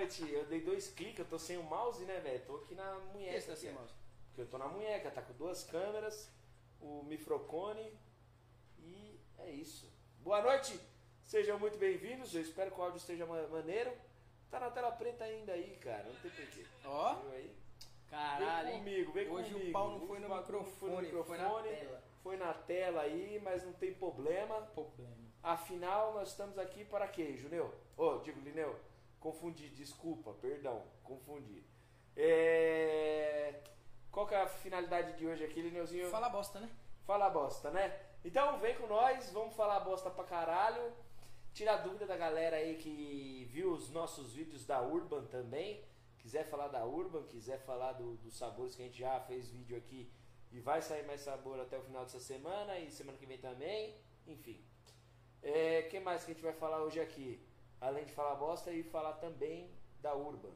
Boa noite. Eu dei dois cliques, eu tô sem o mouse, né, velho? Tô aqui na munheca. Esse tá sem mouse. Porque eu tô na munheca, tá com duas câmeras, o microfone e é isso. Boa noite, sejam muito bem-vindos. Eu espero que o áudio esteja ma- maneiro. Tá na tela preta ainda aí, cara, não tem porquê. Ó, Viu aí? caralho, vem comigo, vem Hoje comigo. o pau não Hoje foi no microfone, foi no foi na microfone, tela. Foi na tela aí, mas não tem problema. Problema. Afinal, nós estamos aqui para quê, Juneu? Ô, digo, Lineu, confundi, desculpa, perdão, confundi. É... Qual que é a finalidade de hoje aqui, Lineuzinho? Fala bosta, né? Fala bosta, né? Então vem com nós, vamos falar bosta pra caralho. Tirar dúvida da galera aí que viu os nossos vídeos da Urban também. Quiser falar da Urban, quiser falar do- dos sabores que a gente já fez vídeo aqui e vai sair mais sabor até o final dessa semana e semana que vem também. Enfim. O que mais que a gente vai falar hoje aqui? Além de falar bosta e falar também da Urban.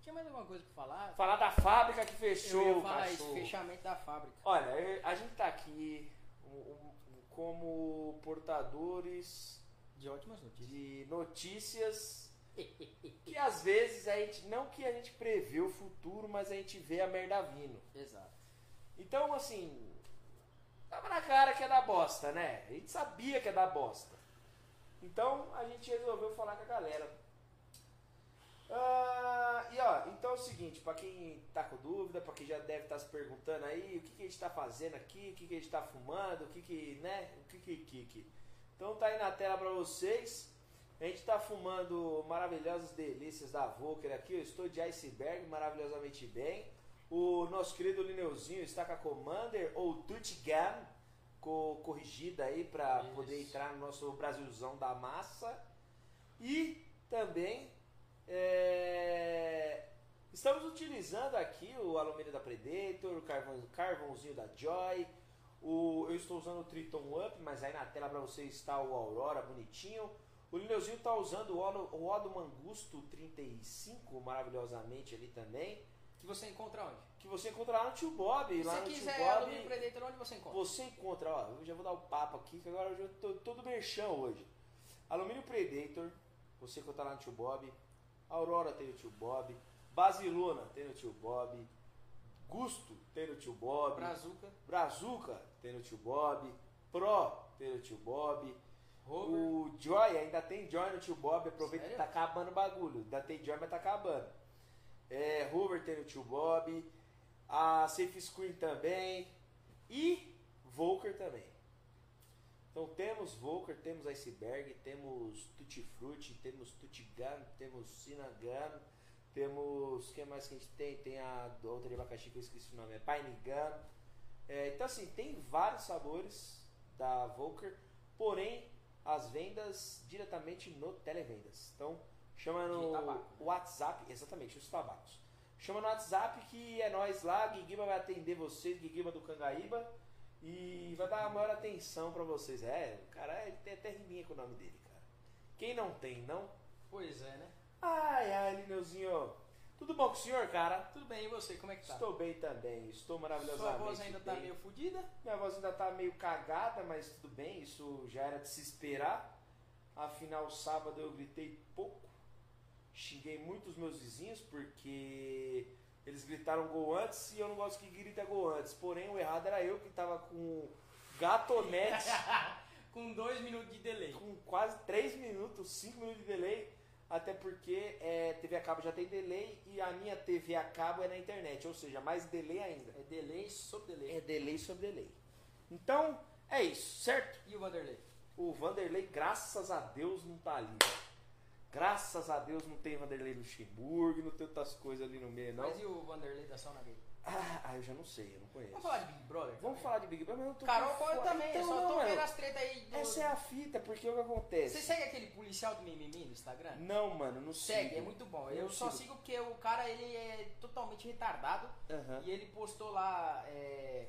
Tinha mais alguma coisa pra falar? Falar da fábrica que fechou, Eu ia falar isso, fechamento da fábrica. Olha, a gente tá aqui como portadores De ótimas notícias. de notícias que às vezes a gente, não que a gente prevê o futuro, mas a gente vê a merda vindo. Exato. Então, assim, tava na cara que é da bosta, né? A gente sabia que é da bosta. Então, a gente resolveu falar com a galera. Ah, e ó, então é o seguinte, pra quem tá com dúvida, pra quem já deve estar se perguntando aí, o que, que a gente tá fazendo aqui, o que, que a gente tá fumando, o que que, né, o que que, que, que. Então tá aí na tela pra vocês. A gente tá fumando maravilhosas delícias da Volker aqui. Eu estou de iceberg, maravilhosamente bem. O nosso querido Lineuzinho está com a Commander ou Tutgam co corrigida aí para poder entrar no nosso Brasilzão da massa. E também é, estamos utilizando aqui o alumínio da Predator, o carvão, carvãozinho da Joy. O, eu estou usando o Triton Up, mas aí na tela para você está o Aurora bonitinho. O Lineuzinho está usando o Odo Mangusto 35 maravilhosamente ali também. Que você encontra onde? Que você encontra lá no Tio Bob. Se lá você no Tio quiser Bob, alumínio Predator, onde você encontra? você encontra, ó, eu já vou dar o papo aqui, que agora eu tô todo merchão hoje. Alumínio Predator, você encontra lá no Tio Bob. Aurora tem no Tio Bob. Basilona tem no Tio Bob. Gusto tem no Tio Bob. Brazuca, Brazuca tem no Tio Bob. Pro tem no Tio Bob. Rover. O Joy, ainda tem Joy no Tio Bob. Aproveita que Sério? tá acabando o bagulho. Ainda tem Joy, mas tá acabando. É, Hoover tem no Tio Bob. A Safe Screen também. E Volker também. Então temos Volker, temos Iceberg, temos Tutti Frutti, temos Tutti Gun, temos Sinagun, temos. O que mais que a gente tem? Tem a outra de abacaxi que eu esqueci o nome, é Pine Gun. É, então assim, tem vários sabores da Volker, porém as vendas diretamente no televendas. Então chama no tabaco. WhatsApp, exatamente, os tabacos. Chama no WhatsApp que é nós lá, Guiguiba vai atender vocês, Guiguiba do Cangaíba, e vai dar a maior atenção pra vocês. É, o cara ele tem até riminha com o nome dele, cara. Quem não tem, não? Pois é, né? Ai, ai, Lineuzinho. Tudo bom com o senhor, cara? Tudo bem, e você? Como é que tá? Estou bem também, estou Sua maravilhosamente voz ainda tá bem. meio fodida? Minha voz ainda tá meio cagada, mas tudo bem, isso já era de se esperar. Afinal, sábado eu gritei pouco. Xinguei muito os meus vizinhos porque eles gritaram gol antes e eu não gosto que grita gol antes. Porém, o errado era eu que tava com gatonete Com dois minutos de delay. com quase 3 minutos, 5 minutos de delay. Até porque é, TV a cabo já tem delay e a minha TV a cabo é na internet, ou seja, mais delay ainda. É delay sobre delay. É delay sobre delay. Então, é isso, certo? E o Vanderlei? O Vanderlei, graças a Deus, não tá ali. Graças a Deus não tem Vanderlei Luxemburgo, não tem outras coisas ali no meio, não. Mas e o Vanderlei da Sauna Gay? Ah, ah, eu já não sei, eu não conheço. Vamos falar de Big Brother? Vamos falar de Big Brother, mas eu tô Carol fora. também, eu Então, só tô não, vendo eu- as tretas aí do... Essa é a fita, porque o que acontece? Você segue aquele policial do mimimi no Instagram? Não, mano, não Segue, sigo. é muito bom. Eu Eu só sigo. sigo porque o cara ele é totalmente retardado Aham. e ele postou lá é,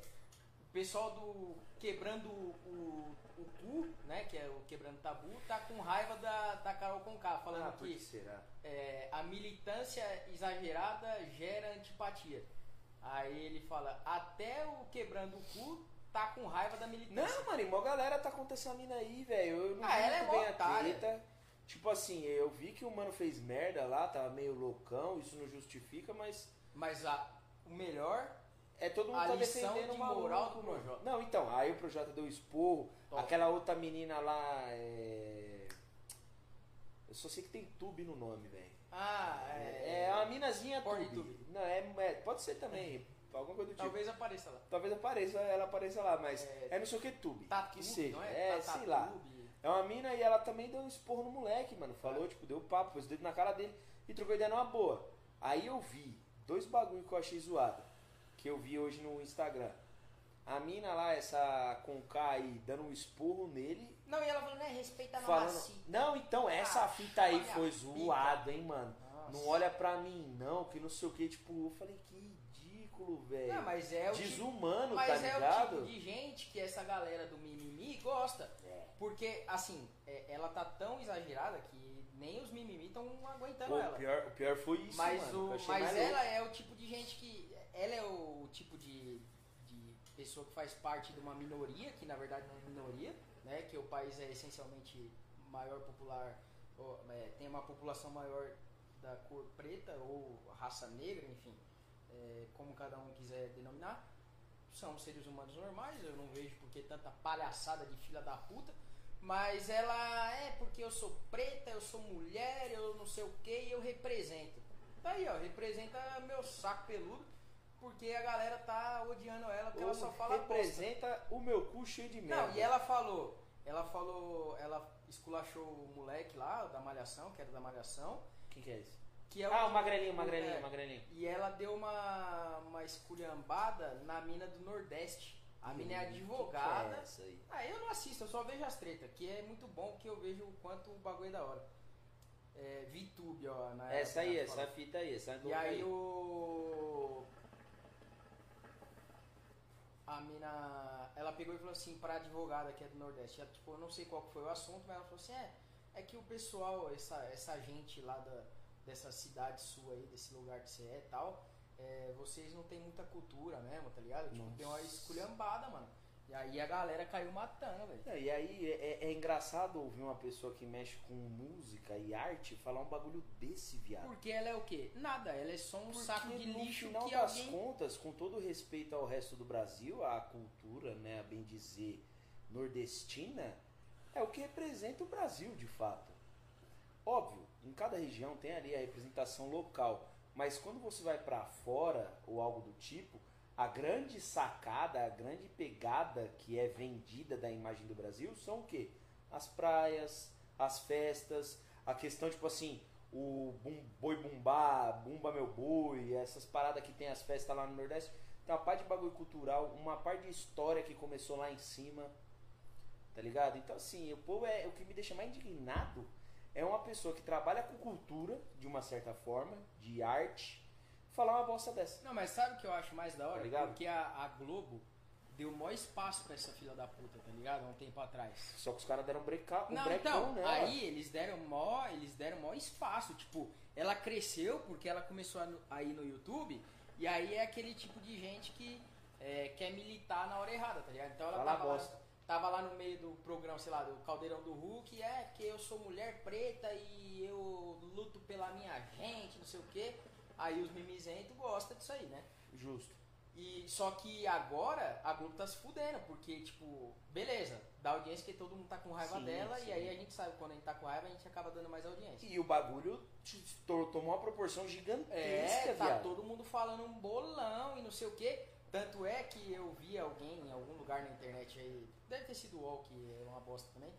pessoal do quebrando o, o cu, né, que é o quebrando tabu, tá com raiva da, da Carol Conká, falando Ah, que será? é, a militância exagerada gera antipatia. Aí ele fala, até o quebrando o cu tá com raiva da militância. Não, mano, mó galera tá acontecendo a mina aí, velho. Eu não Ah, ela é bem a otária. treta. Tipo assim, eu vi que o mano fez merda lá, tava meio loucão, isso não justifica, mas Mas a, o melhor, é todo mundo A tá defendendo de moral do mano. Projota. Não, então, aí o Projota deu esporro, Top. aquela outra menina lá, é... Eu só sei que tem tube no nome, velho. ah, É, é, uma minazinha Porn tube. tube. Não, é, é- pode ser também, alguma coisa do tipo. talvez apareça lá. Talvez apareça, ela apareça lá, mas É, é, não sei o que tube. Tatu, que seja. não É, é? sei Tatatube. lá. É uma mina e ela também deu um esporro no moleque, mano. Falou, tipo, deu papo, pôs o dedo na cara dele e trocou ideia numa boa. Aí eu vi dois bagulho que eu achei zoado, que eu vi hoje no Instagram. A mina lá, essa com K aí, dando um esporro nele, Não, e ela falou, né, respeita a falando. Não, então, essa Ah, fita aí foi a zoado, hein, mano. Nossa. Não olha pra mim, não, que não sei o que. Tipo, eu falei, que ridículo, velho. Não, mas é o tipo, Desumano, mas tá é ligado? o tipo de gente que essa galera do mimimi gosta. É. Porque, assim, é- ela tá tão exagerada que nem os mimimi estão aguentando Pô, ela. o, pior, o pior foi isso, mas mano. o, mas ela louco. é o tipo de gente que. Ela é o tipo de, de pessoa que faz parte de uma minoria, que na verdade não é minoria, né? Que o país é essencialmente maior popular, ou, é, tem uma população maior da cor preta ou raça negra, enfim, é, como cada um quiser denominar. São seres humanos normais, eu não vejo por que tanta palhaçada de filha da puta. Mas ela é porque eu sou preta, eu sou mulher, eu não sei o que eu represento. Tá aí, ó, representa meu saco peludo, porque a galera tá odiando ela porque ela só fala bosta. representa o meu cu cheio de merda. Não, e ela falou, ela falou, ela esculachou o moleque lá, da Malhação, que era da Malhação, Quem que é esse? que é Ah, o magrelinho, o magrelinho, é, o magrelinho. E ela deu uma, uma esculhambada na mina do Nordeste. A mina é Hum, advogada. que que é aí? Ah, eu não assisto, eu só vejo as tretas, que é muito bom porque eu vejo o quanto o bagulho é da hora. É, VTube, ó. Na Essa aí, essa fita aí, essa do E aí o. A mina. Ela pegou e falou assim pra advogada que é do Nordeste. Ela, tipo, eu não sei qual que foi o assunto, mas ela falou assim: é, é que o pessoal, essa, essa gente lá da, dessa cidade sua aí, desse lugar que você é e tal, é, vocês não tem muita cultura mesmo, tá ligado? Tipo, Nossa. tem uma esculhambada, mano. E aí a galera caiu matando, velho. É, e aí é, é engraçado ouvir uma pessoa que mexe com música e arte falar um bagulho desse, viado. Porque ela é o quê? Nada, ela é só um Porque saco de no lixo final que das alguém. contas, com todo respeito ao resto do Brasil, a cultura, né, a bem dizer, nordestina, é o que representa o Brasil, de fato. Óbvio, em cada região tem ali a representação local, mas quando você vai pra fora ou algo do tipo, a grande sacada, a grande pegada que é vendida da imagem do Brasil são o quê? As praias, as festas, a questão tipo assim, o bum, boi bumbá, bumba meu boi, essas paradas que tem as festas lá no Nordeste. Tem uma parte de bagulho cultural, uma parte de história que começou lá em cima. Tá ligado? Então assim, o povo é o que me deixa mais indignado é uma pessoa que trabalha com cultura de uma certa forma, de arte, falar uma bosta dessa. Não, mas sabe o que eu acho mais da hora? Tá? Porque a, a Globo deu maior espaço pra essa fila da puta, tá ligado? Há um tempo atrás. Só que os caras deram um, breca, um Não, então, nela. aí eles deram mó, eles deram mó espaço, tipo, ela cresceu porque ela começou a, no- a ir no YouTube, e aí é aquele tipo de gente que é, quer militar na hora errada, tá ligado? Então ela Fala tava lá, bosta. tava lá no meio do programa, sei lá, do Caldeirão do Hulk, é porque eu sou mulher preta e eu luto pela minha gente, não sei o quê. Aí os mimizentos gostam disso aí, né? Justo. E só que agora a Globo tá se fudendo, porque, tipo, beleza, dá audiência que todo mundo tá com raiva Sim, dela, sim. e aí a gente sabe quando a gente tá com raiva, a gente acaba dando mais audiência. E o bagulho tomou uma proporção gigantesca, É, tá viado. todo mundo falando um bolão e não sei o que. Tanto é que eu vi alguém em algum lugar na internet aí, deve ter sido o UOL, que é uma bosta também,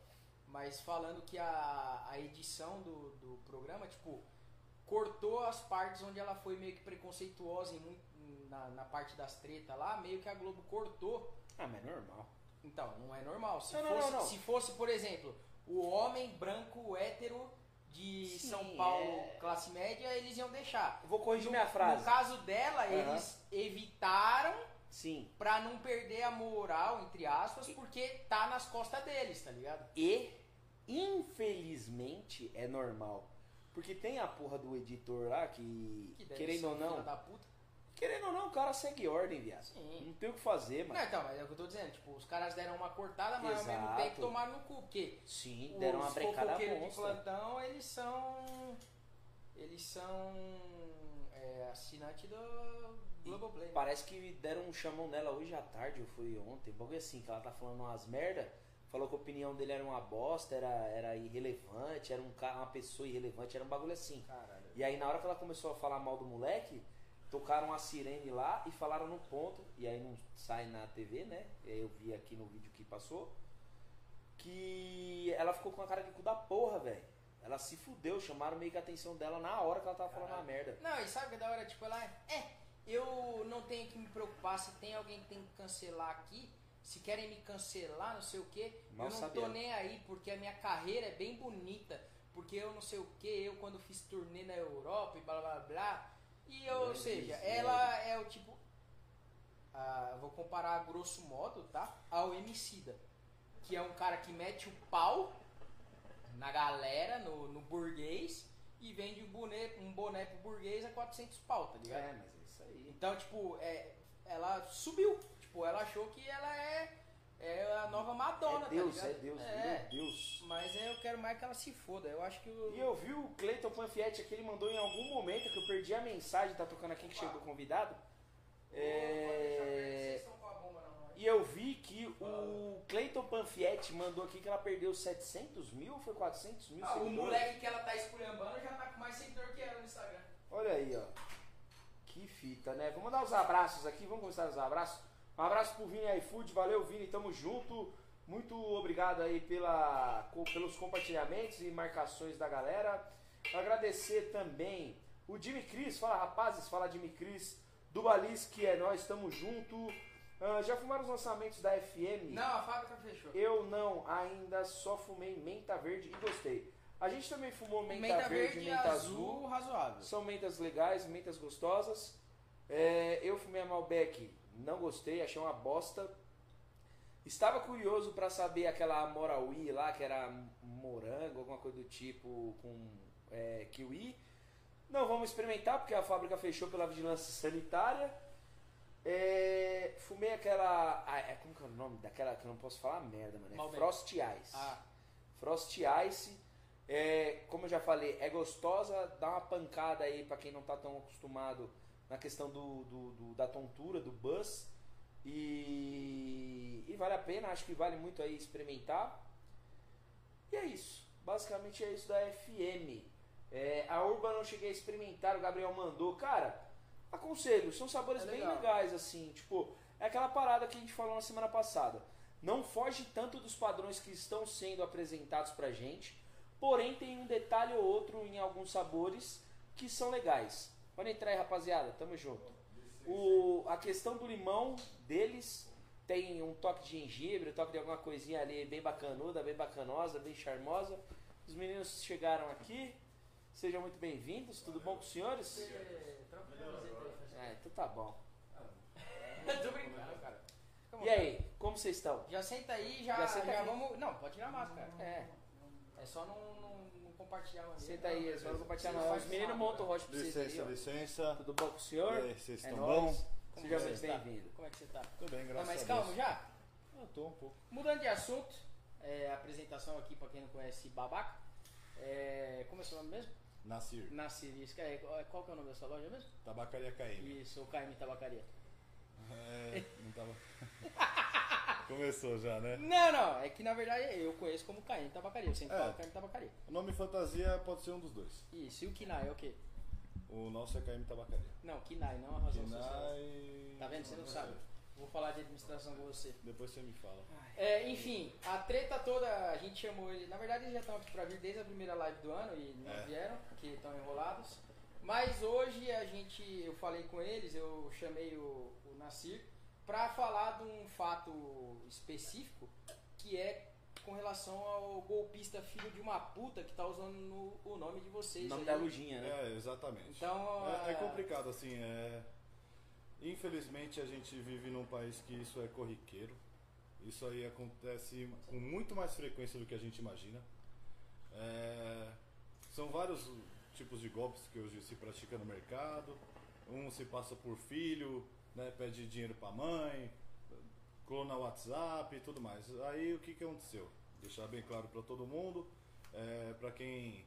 mas falando que a, a edição do, do programa, tipo, cortou as partes onde ela foi meio que preconceituosa em na, na parte das tretas lá, meio que a Globo cortou. Ah, mas é normal. Então, não é normal. Se, Não, fosse, não, não. se fosse, por exemplo, o homem branco hétero de Sim, São Paulo, é. classe média, eles iam deixar. Vou corrigir No- minha frase. No caso dela, Aham. eles evitaram Sim. pra não perder a moral, entre aspas, porque tá nas costas deles, tá ligado? E, infelizmente, é normal. Porque tem a porra do editor lá que, Que querendo ou não. Querendo ou não, o cara segue ordem, viado. Sim. Não tem o que fazer, mano. Não, então, mas é o que eu tô dizendo. Tipo, os caras deram uma cortada, mas ao mesmo Exato. tempo tomaram no cu. Porque Sim, deram uma brecada de plantão, eles são. Eles são. É, assinante do Globoplay. né? Parece que deram um chamão nela hoje à tarde, ou foi ontem, bagulho assim, que ela tá falando umas merda, falou que a opinião dele era uma bosta, era, era irrelevante, era um cara, uma pessoa irrelevante, era um bagulho assim. Caralho. E aí na hora que ela começou a falar mal do moleque, tocaram a sirene lá e falaram no ponto, e aí não sai na TV, né? Eu vi aqui no vídeo que passou, que ela ficou com a cara de cu da porra, velho. Ela se fudeu, chamaram meio que a atenção dela na hora que ela tava falando a merda. Não, e sabe que é da hora? Tipo, ela é. Eu não tenho que me preocupar se tem alguém que tem que cancelar aqui. Se querem me cancelar, não sei o que. Eu não sabia. tô nem aí, porque a minha carreira é bem bonita. Porque eu não sei o que, eu quando fiz turnê na Europa e blá blá blá. E eu, ou seja, ela é o tipo. ah, vou comparar a grosso modo, tá? Ao Emicida. Que é um cara que mete o pau na galera, no, no burguês, e vende um boné, um boné pro burguês a 400 pau, tá ligado? É, mas é isso aí. Então, tipo, é, ela subiu. Tipo, ela achou que ela é, é a nova Madonna, é Deus, tá é? Deus, É, meu Deus. mas eu quero mais que ela se foda. Eu acho que o. E eu vi o Cleiton Panfietti aqui, ele mandou em algum momento que eu perdi a mensagem, tá tocando aqui que chegou convidado. É... E eu vi que o Cleiton Panfietti mandou aqui que ela perdeu 700 mil ou foi 400 mil Ah, o moleque que ela tá esculhambando já tá com mais seguidor que ela no Instagram. Olha aí, ó. Que fita, né? Vamos dar os abraços aqui, vamos começar os abraços. Um abraço pro Vini iFood, valeu Vini, tamo junto. Muito obrigado aí pela, pelos compartilhamentos e marcações da galera. Agradecer também o Jimmy Cris, fala rapazes, fala Jimmy Cris, do Balis, que é nós, tamo junto. Ah, já fumaram os lançamentos da FM? Não, a fábrica fechou. Eu não, ainda só fumei menta verde e gostei. A gente também fumou menta, Menta, verde, verde menta azul, azul. razoável. São mentas legais, mentas gostosas. É, eu fumei a Malbec, não gostei, achei uma bosta. Estava curioso para saber aquela Moraui lá, que era morango, alguma coisa do tipo, com é, kiwi. Não vamos experimentar, porque a fábrica fechou pela vigilância sanitária. É, fumei aquela. ah, é, como que é o nome daquela que eu não posso falar merda, mano? É Malbec. Frost Ice. Ah, Frost Ice, é, como eu já falei, é gostosa, dá uma pancada aí pra quem não tá tão acostumado na questão do, do- do- da tontura, do buzz. E, e vale a pena, acho que vale muito aí experimentar. E é isso. Basicamente é isso da FM. É, a Urban eu não cheguei a experimentar, o Gabriel mandou. Cara, aconselho, são sabores É bem legais, assim. Tipo, é aquela parada que a gente falou na semana passada. Não foge tanto dos padrões que estão sendo apresentados pra gente. Porém, tem um detalhe ou outro em alguns sabores que são legais. Pode entrar aí, rapaziada. Tamo junto. O, a questão do limão deles tem um toque de gengibre, um toque de alguma coisinha ali bem bacanuda, bem bacanosa, bem charmosa. Os meninos chegaram aqui. Sejam muito bem-vindos. Tudo bom com os senhores? aí, É, então tá bom. Tô brincando, cara. E aí, como vocês estão? Já senta aí, já, Já já, vamos. Não, pode tirar a máscara. É, É só não, não, não compartilhar senta aí, vão compartilhar. Você não. faz Os meninos montam o rocha pra vocês Licença, aí, licença. Tudo bom com o E senhor? aí, vocês É estão nóis. bom? Como Seja muito está? bem-vindo. Como é que você tá? Tudo bem, Tá graças mais a calmo Deus. já? Eu tô um pouco. Mudando de assunto, é, apresentação aqui pra quem não conhece Babaca. É, como é o seu nome mesmo? Nasir, Nasir. Isso, é, qual que é o nome da sua loja mesmo? Tabacaria KM. Isso, o KM Tabacaria. É, não tava. Começou já, né? Não, não, é que na verdade eu conheço como KM Tabacaria. Eu sempre É. falo KM Tabacaria. O nome fantasia pode ser um dos dois. Isso, e o Kinai é o quê? O nosso é KM Tabacaria. Não, Kinai, não a razão social. Kinai... Tá vendo? Você não sei. sabe. Vou falar de administração com você. Depois você me fala. É, enfim, a treta toda, a gente chamou ele. Na verdade, eles já estão aqui pra vir desde a primeira live do ano e não É. vieram, porque estão enrolados. Mas hoje a gente, eu falei com eles, eu chamei o, o Nasir pra falar de um fato específico que é com relação ao golpista filho de uma puta que tá usando no- o nome de vocês. O nome aí. da Lujinha, né? É, exatamente. Então, É, é ah, complicado, assim, é... Infelizmente a gente vive num país que isso é corriqueiro. Isso aí acontece com muito mais frequência do que a gente imagina. É, São vários tipos de golpes que hoje se pratica no mercado. um se passa por filho, né, pede dinheiro pra mãe, clona WhatsApp e tudo mais. Aí o que, que aconteceu? Deixar bem claro para todo mundo, é, para quem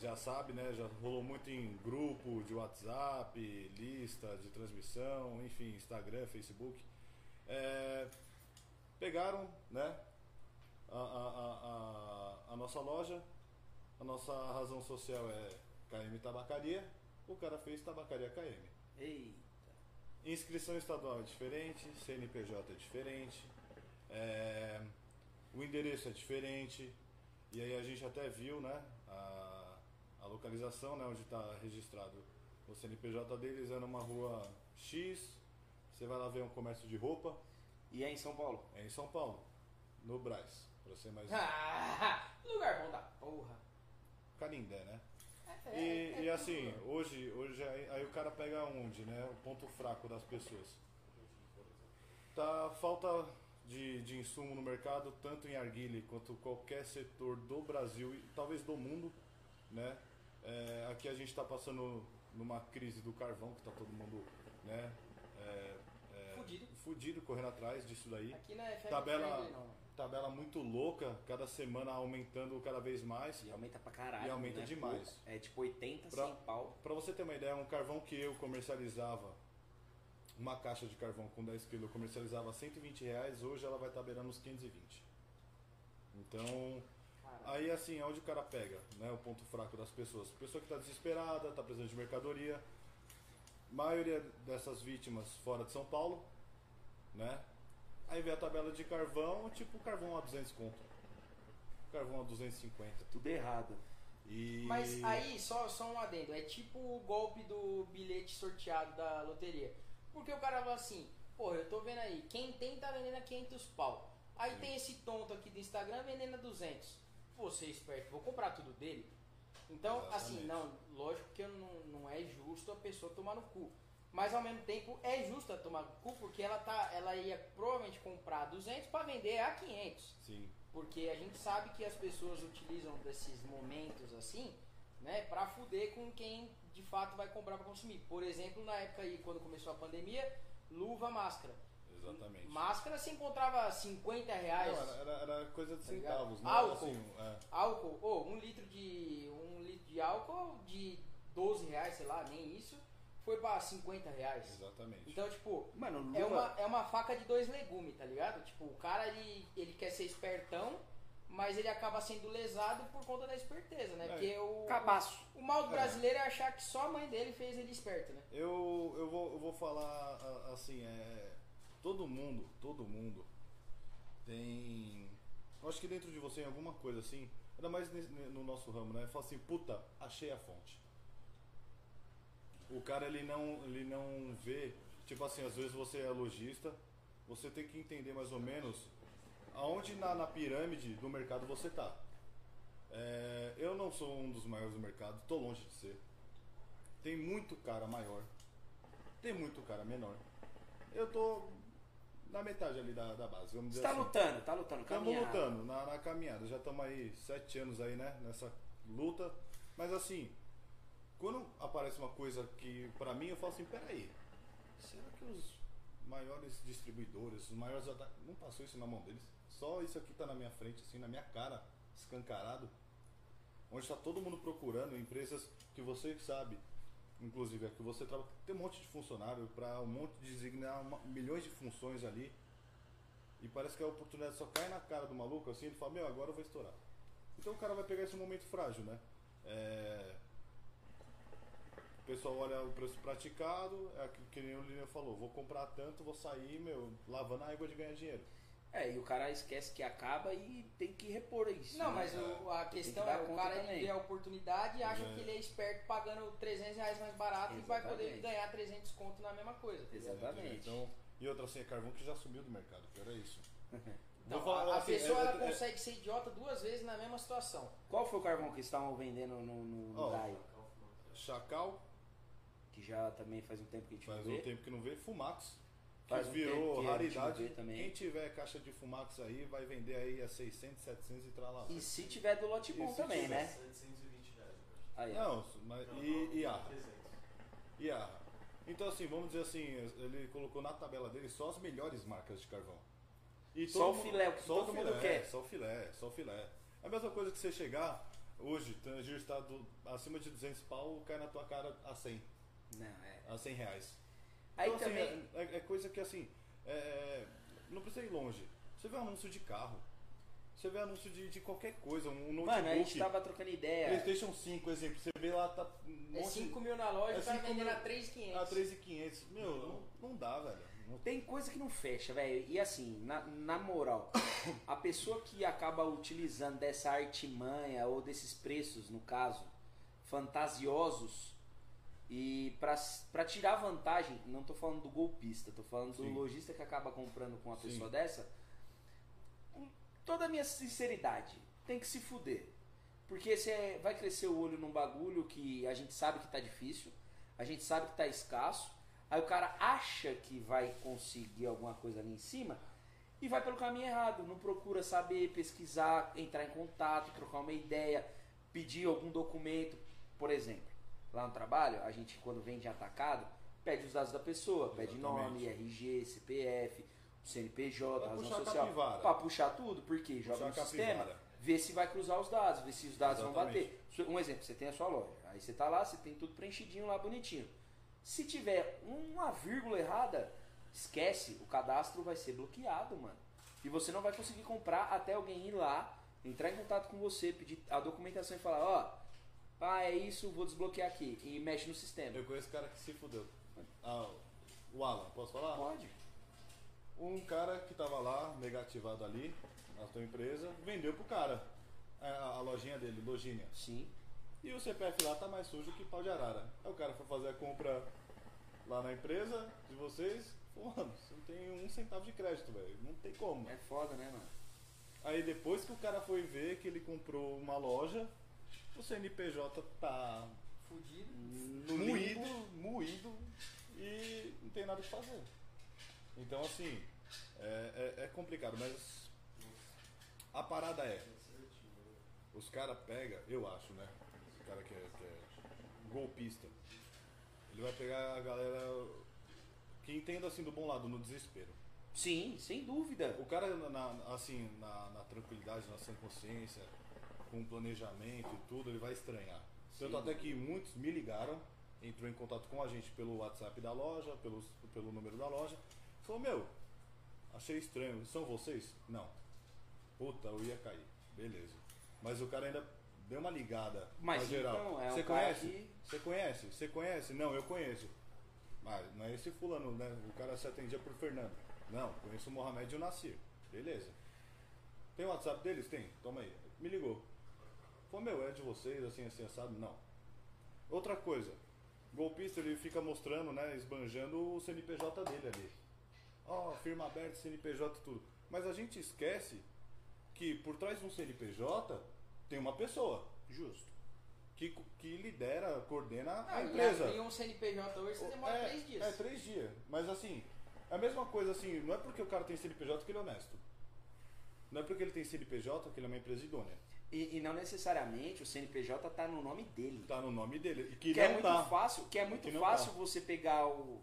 já sabe, né, já rolou muito em grupo de WhatsApp, lista de transmissão, enfim, Instagram, Facebook. É, pegaram né, a, a, a, a nossa loja, a nossa razão social é KM Tabacaria, o cara fez Tabacaria KM. Eita. Inscrição estadual é diferente, CNPJ é diferente, é, o endereço é diferente, e aí a gente até viu né, a, a localização né, onde está registrado o CNPJ deles é numa rua X, você vai lá ver um comércio de roupa, E é em São Paulo? é em São Paulo, no Braz, para ser mais Ah, lugar bom da porra. Canindé, né? É, E, é e tudo- assim, hoje, hoje aí, aí o cara pega onde, né? O ponto fraco das pessoas. Tá falta de, de insumo no mercado, tanto em arguile quanto qualquer setor do Brasil e talvez do mundo, né? É, aqui a gente está passando numa crise do carvão, que está todo mundo, né? É, é, Fudido. fudido, correndo atrás disso daí. Aqui é family Tabela- não. Tabela muito louca, cada semana aumentando cada vez mais. E aumenta pra caralho. E aumenta não é demais. É tipo 80, Pra- 100 pau. Pra você ter uma ideia, um carvão que eu comercializava, uma caixa de carvão com 10 kg, eu comercializava 120 reais, hoje ela vai estar beirando uns 520. Então, Caralho. aí assim, é onde o cara pega, né, o ponto fraco das pessoas. Pessoa que está desesperada, está precisando de mercadoria. Maioria dessas vítimas fora de São Paulo, né? Aí vem a tabela de carvão, tipo carvão a 200 conto. Carvão a 250. Tudo errado. E Mas aí, só, só um adendo, é tipo o golpe do bilhete sorteado da loteria. Porque o cara fala assim, porra, eu tô vendo aí, quem tem tá vendendo a 500 pau. Aí tem esse tonto aqui do Instagram vendendo a 200. Vou ser esperto, vou comprar tudo dele. Então, assim, Exatamente. não, lógico que não, não é justo a pessoa tomar no cu. Mas ao mesmo tempo é justo ela tomar cu porque ela, tá, ela ia provavelmente comprar 200 para vender a 500. Sim. Porque a gente sabe que as pessoas utilizam desses momentos assim, né, pra fuder com quem de fato vai comprar pra consumir. Por exemplo, na época aí, quando começou a pandemia, luva, máscara. Exatamente. Máscara se encontrava 50 reais. Não, era, era- coisa de Tá centavos, né? Álcool. Assim, é, Álcool, ou um litro de. um litro de álcool de 12 reais, sei lá, nem isso, foi pra 50 reais. exatamente. Então, tipo, Mano, é uma, é uma faca de dois legumes, tá ligado? Tipo, o cara ele, ele quer ser espertão, mas ele acaba sendo lesado por conta da esperteza, né? É. Porque o, Cabaço. o mal do É. brasileiro é achar que só a mãe dele fez ele esperto, né? Eu, eu, vou, eu vou falar assim, é. Todo mundo, todo mundo tem. Eu acho que dentro de você em alguma coisa assim, ainda mais no nosso ramo, né? Fala assim, puta, achei a fonte. O cara ele não, ele não vê, tipo assim, às vezes você é lojista, você tem que entender mais ou menos aonde na, na pirâmide do mercado você tá. É, eu não sou um dos maiores do mercado, tô longe de ser. Tem muito cara maior, tem muito cara menor. Eu tô na metade ali da, da base, vamos Você dizer tá assim. lutando, tá lutando. Estamos lutando na, na caminhada, já estamos aí sete anos aí, né, nessa luta. Mas assim, quando aparece uma coisa que pra mim eu falo assim, peraí, será que os maiores distribuidores, os maiores não passou isso na mão deles? Só isso aqui tá na minha frente, assim, na minha cara, escancarado. Onde está todo mundo procurando empresas que você sabe, inclusive é que você trabalha, tem um monte de funcionário para um monte de designar uma- milhões de funções ali. E parece que a oportunidade só cai na cara do maluco assim, ele fala, meu, agora eu vou estourar. Então o cara vai pegar esse momento frágil, né? É, pessoal olha o preço praticado, é aquilo que nem o Lilian falou, vou comprar tanto, vou sair, meu, lavando a água de ganhar dinheiro. É, e o cara esquece que acaba e tem que repor isso. Não, né? mas o- a Tem que questão dar é o cara vê a oportunidade e acha É. que ele é esperto pagando 300 reais mais barato e vai poder Exatamente. ganhar 300 conto na mesma coisa. Exatamente. Então, e outra assim, é carvão que já sumiu do mercado, que era isso. Então, falar a, a assim, pessoa é- ela é- consegue ser idiota duas vezes na mesma situação. Qual foi o carvão que estavam vendendo no, no, no Ó, Gaio? Chacal, Que já também faz um tempo que a gente faz não um vê. tempo que não vê, Fumax. Que Faz um virou a não raridade. também. Quem tiver caixa de Fumax aí vai vender aí a 600, 700 e tralá. E se tiver do lote E bom também, tiver? né? 720 reais. Aí. Não, mas e, e Arra? 300. E Arra? Então, assim, vamos dizer assim, ele colocou na tabela dele só as melhores marcas de carvão. E Só todo o mundo- filé, o que só todo o mundo filé, quer. Só o filé, só o filé. É a mesma coisa que você chegar, hoje, Tangier está do- acima de 200 pau, cai na tua cara a 100, Não, é. a 100 reais. Aí Então, assim, também. é, é coisa que assim, é, não precisa ir longe. Você vê anúncio de carro, você vê anúncio de, de qualquer coisa, um notebook, Mano, a gente tava trocando ideia. Playstation 5, exemplo, você vê lá, tá um É monte 5 mil na loja, É o cara 5 vendendo mil- a 3,500. a 3.500. Meu, não, não dá, velho. Não- Tem coisa que não fecha, velho. E assim, na, na moral, a pessoa que acaba utilizando dessa artimanha ou desses preços, no caso, fantasiosos, e pra, pra tirar vantagem, não tô falando do golpista, tô falando do Sim. lojista que acaba comprando com uma Sim. pessoa dessa, com toda a minha sinceridade, tem que se fuder. Porque você vai crescer o olho num bagulho que a gente sabe que tá difícil, a gente sabe que tá escasso, aí o cara acha que vai conseguir alguma coisa ali em cima e vai pelo caminho errado, não procura saber, pesquisar, entrar em contato, trocar uma ideia, pedir algum documento, por exemplo. Lá no trabalho, a gente quando vende atacado, pede os dados da pessoa, pede Exatamente. nome, RG, CPF, CNPJ, Pra razão social, pra puxar tudo, porque joga Puxar no a sistema, vê se vai cruzar os dados, vê se os dados vão Exatamente. bater. Um exemplo, você tem a sua loja, aí você tá lá, você tem tudo preenchidinho lá, bonitinho. Se tiver uma vírgula errada, esquece, o cadastro vai ser bloqueado, mano. E você não vai conseguir comprar até alguém ir lá, entrar em contato com você, pedir a documentação e falar, ó, ah, é isso, vou desbloquear aqui. E mexe no sistema. Eu conheço cara que se fudeu. Ah, o Alan, posso falar? Pode. Um cara que tava lá, negativado ali, na tua empresa, vendeu pro cara a, a lojinha dele, Logínia. Sim. E o CPF lá tá mais sujo que pau de arara. Aí o cara foi fazer a compra lá na empresa de vocês. Falou, mano, você não tem um centavo de crédito, velho. Não tem como. É foda, né, mano? Aí depois que o cara foi ver que ele comprou uma loja, o CNPJ tá Fudido. No moído, moído e não tem nada o que fazer. Então assim, é, é- é complicado, mas a parada é, os caras pegam, eu acho, né? Esse cara que é, que é golpista, ele vai pegar a galera que entenda assim do bom lado, no desespero. Sim, sem dúvida. O cara, na- assim, na, na tranquilidade, na sã consciência, com planejamento e tudo, ele vai estranhar. Tanto Sim. até que muitos me ligaram, entrou em contato com a gente pelo WhatsApp da loja, pelo, pelo número da loja. Falou, meu, achei estranho, são vocês? Não. Puta, eu ia cair. Beleza. Mas o cara ainda deu uma ligada Mas geral. então, é Você conhece? que- Você conhece? Você conhece? Não, eu conheço. Mas não é esse fulano, né? O cara se atendia por Fernando. Não, conheço o Mohamed e o Nasir. Beleza. Tem o WhatsApp deles? Tem. Toma aí. Me ligou. Falou, meu, é de vocês, assim, assim, assado? Não. Outra coisa. Golpista, ele fica mostrando, né, esbanjando o CNPJ dele ali. Ó, firma aberta, CNPJ e tudo. Mas a gente esquece que por trás de um CNPJ tem uma pessoa Justo. que, que lidera, coordena Ah, a e empresa. abrir um CNPJ hoje você demora é, 3 dias. É, três dias. Mas assim, é a mesma coisa assim, não é porque o cara tem CNPJ que ele é honesto. Não é porque ele tem CNPJ que ele é uma empresa idônea. E, e não necessariamente o CNPJ tá no nome dele. Tá no nome dele. E que, Que é muito tá. fácil, que é muito Que fácil tá. você pegar o.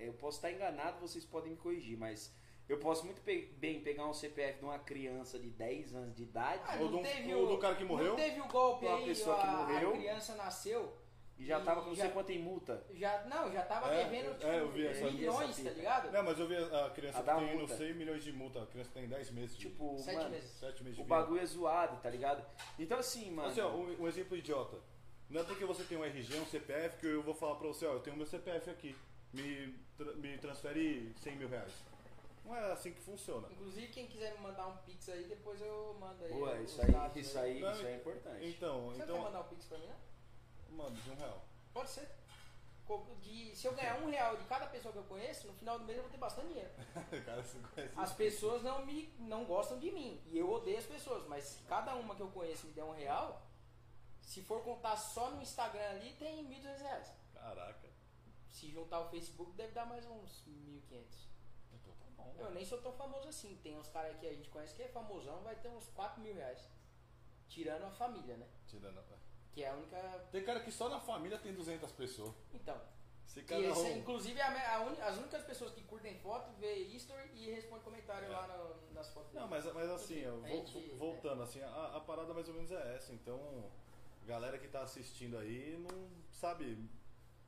Eu posso estar enganado, vocês podem me corrigir, mas eu posso muito pe- bem pegar um CPF de uma criança de 10 anos de idade Ah, Ou não do- teve ou o, do cara que morreu? Não teve o golpe aí, pessoa a, que morreu. a criança nasceu, e já e tava com não sei quanto em multa. já, não, já tava É, devendo é, tipo, eu vi essa- milhões, essa tá ligado? Não, mas eu vi a criança A que tem, não multa. sei, milhões de multa. A criança tem 10 meses. de- Tipo, Sete mano, meses. 7 meses de o vida. bagulho é zoado, tá ligado? Então assim, mano. Assim, ó, um, um exemplo idiota. Não é porque você tem um RG, um CPF, que eu vou falar pra você, ó, eu tenho meu CPF aqui. Me, tra- me transfere 100 mil reais. Não é assim que funciona. Inclusive, quem quiser me mandar um pix aí, depois eu mando aí. Boa, os isso aí, isso aí, Não, isso aí é importante. Então, Você quer então. mandar um pix pra mim, não? Mano, de um real. Pode ser. De, se eu ganhar um real de cada pessoa que eu conheço, no final do mês eu vou ter bastante dinheiro. Cara. As pessoas não me não gostam de mim. E eu odeio as pessoas. Mas se cada uma que eu conheço me der um real, se for contar só no Instagram ali, tem 1.200 reais. Caraca. Se juntar o Facebook, deve dar mais uns 1.500. Então tá bom. Eu nem sou tão famoso assim. Tem uns caras que a gente conhece que é famosão, vai ter uns 4 mil reais. Tirando a família, né? Tirando. Que é a única. Tem cara que só na família tem 200 pessoas. Então, Se cada esse, um... inclusive, a a uni- as únicas pessoas que curtem foto vê history e responde comentário É. lá no- nas fotos Não, mas, mas assim, Enfim, ó, a vo- gente- voltando, assim, a, a parada mais ou menos é essa. Então, galera que tá assistindo aí não sabe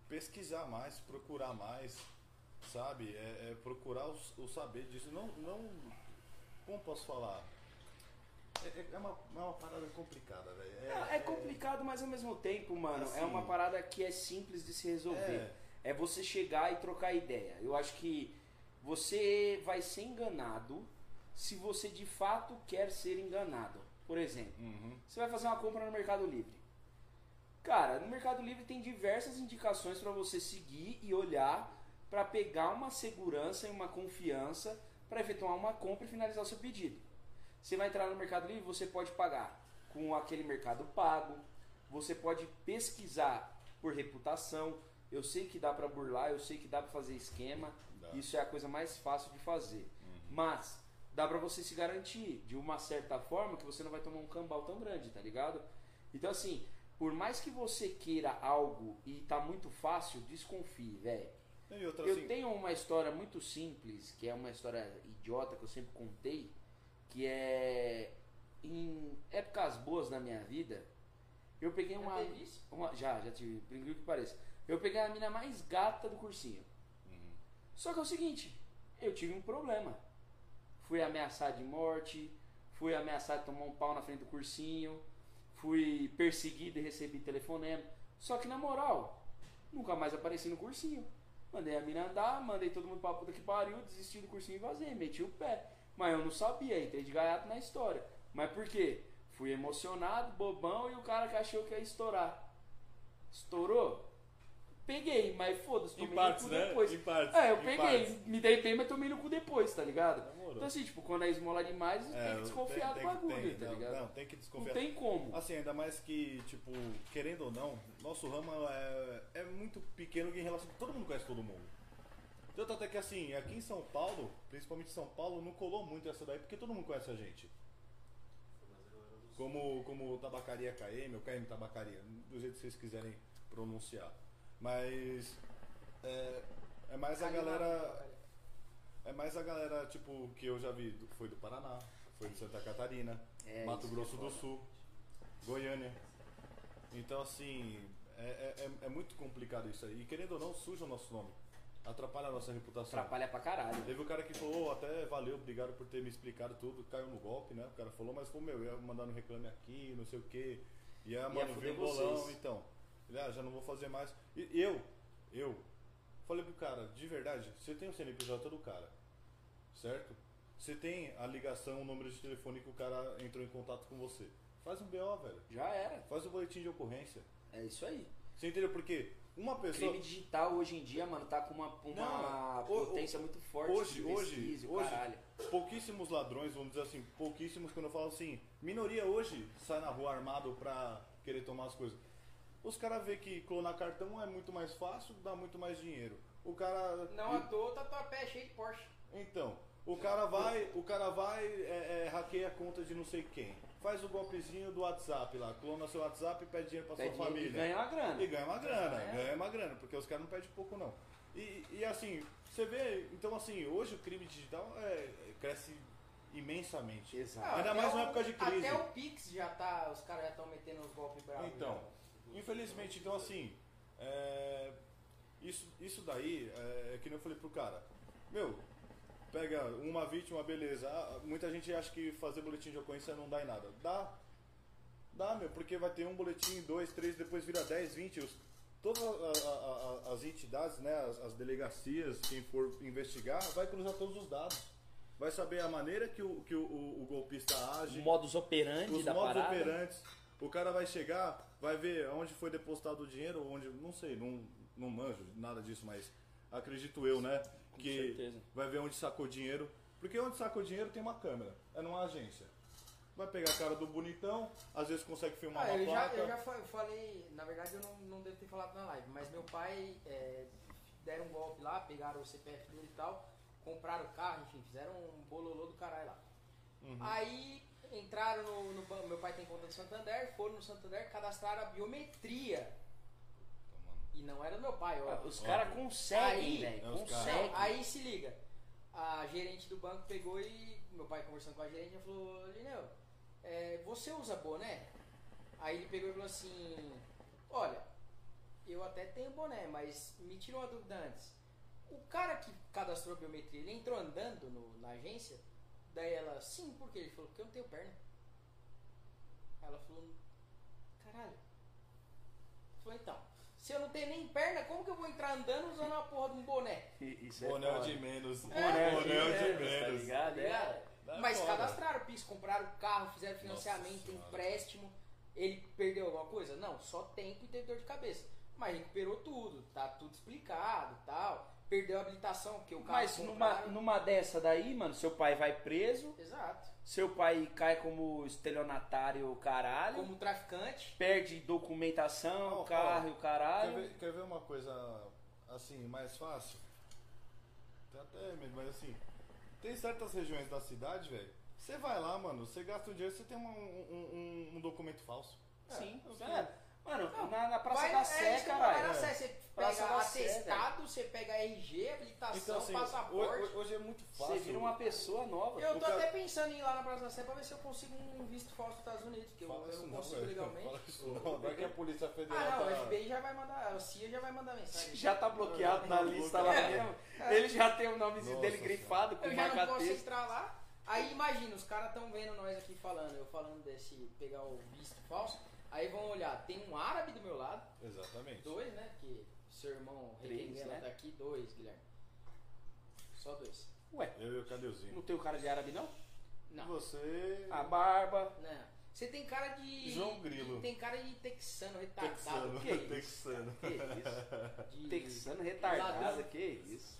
pesquisar mais, procurar mais, sabe? É, é procurar o, o saber disso. Não, não. Como posso falar? É, é- é uma, é uma parada complicada, velho. É, é complicado, mas ao mesmo tempo, mano, é Assim. uma parada que é simples de se resolver. É, É você chegar e trocar ideia. Eu acho que você vai ser enganado se você de fato quer ser enganado. Por exemplo, uhum, você vai fazer uma compra no Mercado Livre. Cara, no Mercado Livre tem diversas indicações para você seguir e olhar para pegar uma segurança e uma confiança para efetuar uma compra e finalizar o seu pedido. Você vai entrar no Mercado Livre, você pode pagar com aquele Mercado Pago, você pode pesquisar por reputação. Eu sei que dá para burlar, eu sei que dá para fazer esquema. dá. Isso é a coisa mais fácil de fazer. Mas dá pra você se garantir de uma certa forma que você não vai tomar um cambal tão grande, tá ligado? Então assim, por mais que você queira algo e tá muito fácil, desconfie, velho. Eu assim, tenho uma história muito simples, que é uma história idiota que eu sempre contei, que é em épocas boas da minha vida, eu peguei Já uma, uma já, já tive, por incrível que pareça. Eu peguei a mina mais gata do cursinho. uhum, Só que é o seguinte, eu tive um problema. Fui ameaçado de morte, fui ameaçado de tomar um pau na frente do cursinho, fui perseguido e recebi telefonema. Só que na moral, nunca mais apareci no cursinho. Mandei a mina andar, mandei todo mundo pra puta que pariu, desisti do cursinho e vazei, meti o pé. Mas eu não sabia, entrei de gaiato na história. Mas por quê? Fui emocionado, bobão, e o cara que achou que ia estourar. Estourou? Peguei, mas foda-se, tomei partes, no cu né? depois. Em partes. É, eu peguei, partes. me dei bem, mas tomei no cu depois, tá ligado? Demorou. Então assim, tipo, quando é esmola demais, tem É, que desconfiar tem- do tem- bagulho, tem, tá não, ligado? Não, tem que Não desconfiar. tem como. Assim, ainda mais que, tipo, querendo ou não, nosso ramo é, é muito pequeno em relação. Todo mundo conhece todo mundo. Tanto até que assim, aqui em São Paulo, principalmente em São Paulo, não colou muito essa daí, porque todo mundo conhece a gente. Como, como Tabacaria KM, ou KM Tabacaria, do jeito que vocês quiserem pronunciar. Mas é, é mais a galera. É mais a galera, tipo, que eu já vi, do- foi do Paraná, foi de Santa Catarina, É, Mato que Grosso é do. Sul, Goiânia. Então, assim, é, é, é- é muito complicado isso aí. E querendo ou não, suja o nosso nome. Atrapalha a nossa reputação. Atrapalha pra caralho. Teve o cara que falou, "Oh, até valeu, obrigado por ter me explicado tudo, caiu no golpe, né? O cara falou, mas foi meu, ia mandar no reclame aqui, não sei o que. E aí, mano, viu o bolão, vocês. então. Ele, ah, já não vou fazer mais. E eu, eu, falei pro cara, de verdade, você tem o CNPJ do cara, certo? Você tem a ligação, o número de telefone que o cara entrou em contato com você. Faz um BO, velho. Já era. Faz um boletim de ocorrência. É isso aí. Você entendeu por quê? Uma pessoa. Crime digital hoje em dia, mano, tá com uma, uma Não, o- potência muito forte hoje- hoje- o hoje- caralho. pouquíssimos ladrões, vamos dizer assim, pouquíssimos, quando eu falo assim, minoria hoje sai na rua armado pra querer tomar as coisas. Os caras vê que clonar cartão é muito mais fácil, dá muito mais dinheiro. O cara. Não à toa, tá tua pé cheio de Porsche. Então, o cara vai, o cara vai, é, é, hackeia a conta de não sei quem. Faz o golpezinho do WhatsApp lá, clona seu WhatsApp e pede dinheiro pra Pede sua dinheiro e família. ganha uma grana. E ganha uma grana, É. ganha uma grana, porque os caras não pedem pouco não. E, e assim, você vê, então assim, hoje o crime digital é, cresce imensamente. Exato. Ainda Até mais o- na época de crise. Até o Pix já tá, os caras já estão metendo uns golpes bravos. Então, já. infelizmente, então assim, é, isso, isso daí é, é que nem eu falei pro cara, meu, pega uma vítima, beleza. Ah, muita gente acha que fazer boletim de ocorrência não dá em nada. Dá. Dá, meu, porque vai ter um boletim, dois, três, depois vira 10, 20. Os, todas a- a- a- as entidades, né, as, as delegacias, quem for investigar, vai cruzar todos os dados. Vai saber a maneira que o, que o, o- o golpista age O modus operandi os da modos parada. operantes. O cara vai chegar, vai ver onde foi depositado o dinheiro, onde. Não sei, não, não manjo nada disso, mas acredito eu, né? Com que certeza. vai ver onde sacou dinheiro. Porque onde sacou dinheiro tem uma câmera, é numa agência. Vai pegar a cara do bonitão, às vezes consegue filmar Ah, uma eu já, placa. eu já eu falei, na verdade eu não, não devo ter falado na live, mas meu pai é, deram um golpe lá, pegaram o CPF dele e tal, compraram o carro, enfim, fizeram um bololô do caralho lá. Uhum. Aí entraram no, no banco, meu pai tem conta no Santander, foram no Santander, cadastraram a biometria. E não era do meu pai, ó. Os caras conseguem, Aí- velho. É, Conseguem. Aí se liga. A gerente do banco pegou e. Meu pai conversando com a gerente ela falou, Lineu, é, você usa boné? Aí ele pegou e falou assim, olha, eu até tenho boné, mas me tirou uma dúvida antes. O cara que cadastrou a biometria, ele entrou andando no- na agência? Daí ela, sim, por quê? Ele falou, porque eu não tenho perna. Aí ela falou, caralho. Falou, então, se eu não tenho nem perna, como que eu vou entrar andando usando uma porra de um boné? Isso é Boné é de menos. Boné Boné é o é o de de menos, tá menos. ligado? Tá É. ligado? É Mas foda. cadastraram o PIS, compraram o carro, fizeram financiamento, empréstimo. Ele perdeu alguma coisa? Não, só tempo e teve dor de cabeça. Mas recuperou tudo, tá tudo explicado e tal. Perdeu a habilitação, porque o carro Mas numa, numa dessa daí, mano, seu pai vai preso, Exato. Seu pai cai como estelionatário caralho, Como traficante. perde documentação, carro e o Quer caralho. ver, quer ver uma coisa assim, mais fácil? Tem até medo, mas assim, tem certas regiões da cidade, velho. Você vai lá, mano, você gasta o dinheiro, você tem uma- um, um- um documento falso. Sim, É, é. Mano, Não, na, na Praça Vai- da é Sé, que vai caralho. na Sé, Você Praça pega atestado, você pega RG, habilitação, Então assim, passaporte. hoje, hoje é muito fácil. Você vira uma pessoa nova. Eu o tô cara- até pensando em ir lá na Praça da Sé pra ver se eu consigo um visto falso dos Estados Unidos, porque eu, eu não não, consigo velho. legalmente. Fala isso não. Vai que a Polícia Federal Ah, não, o tá- FBI já vai mandar, o CIA já vai mandar mensagem. Já tá bloqueado na lista lá mesmo. Ele já tem o nomezinho dele grifado com Eu já não posso entrar lá. Aí imagina, os caras estão vendo nós aqui falando, eu falando desse pegar o visto falso. Aí vão olhar, tem um árabe do meu lado, Exatamente. dois, né? Porque seu irmão Três, Requengana né? tá aqui, dois, Guilherme. Só dois. Ué, Eu e o Cadeuzinho. não tem o cara de árabe não? E Não, você. A barba. não. Você tem cara de. João Grilo. Tem cara de texano, retardado. Texano. que isso? Texano. Que isso? De Texano retardado, Ladrão. que isso?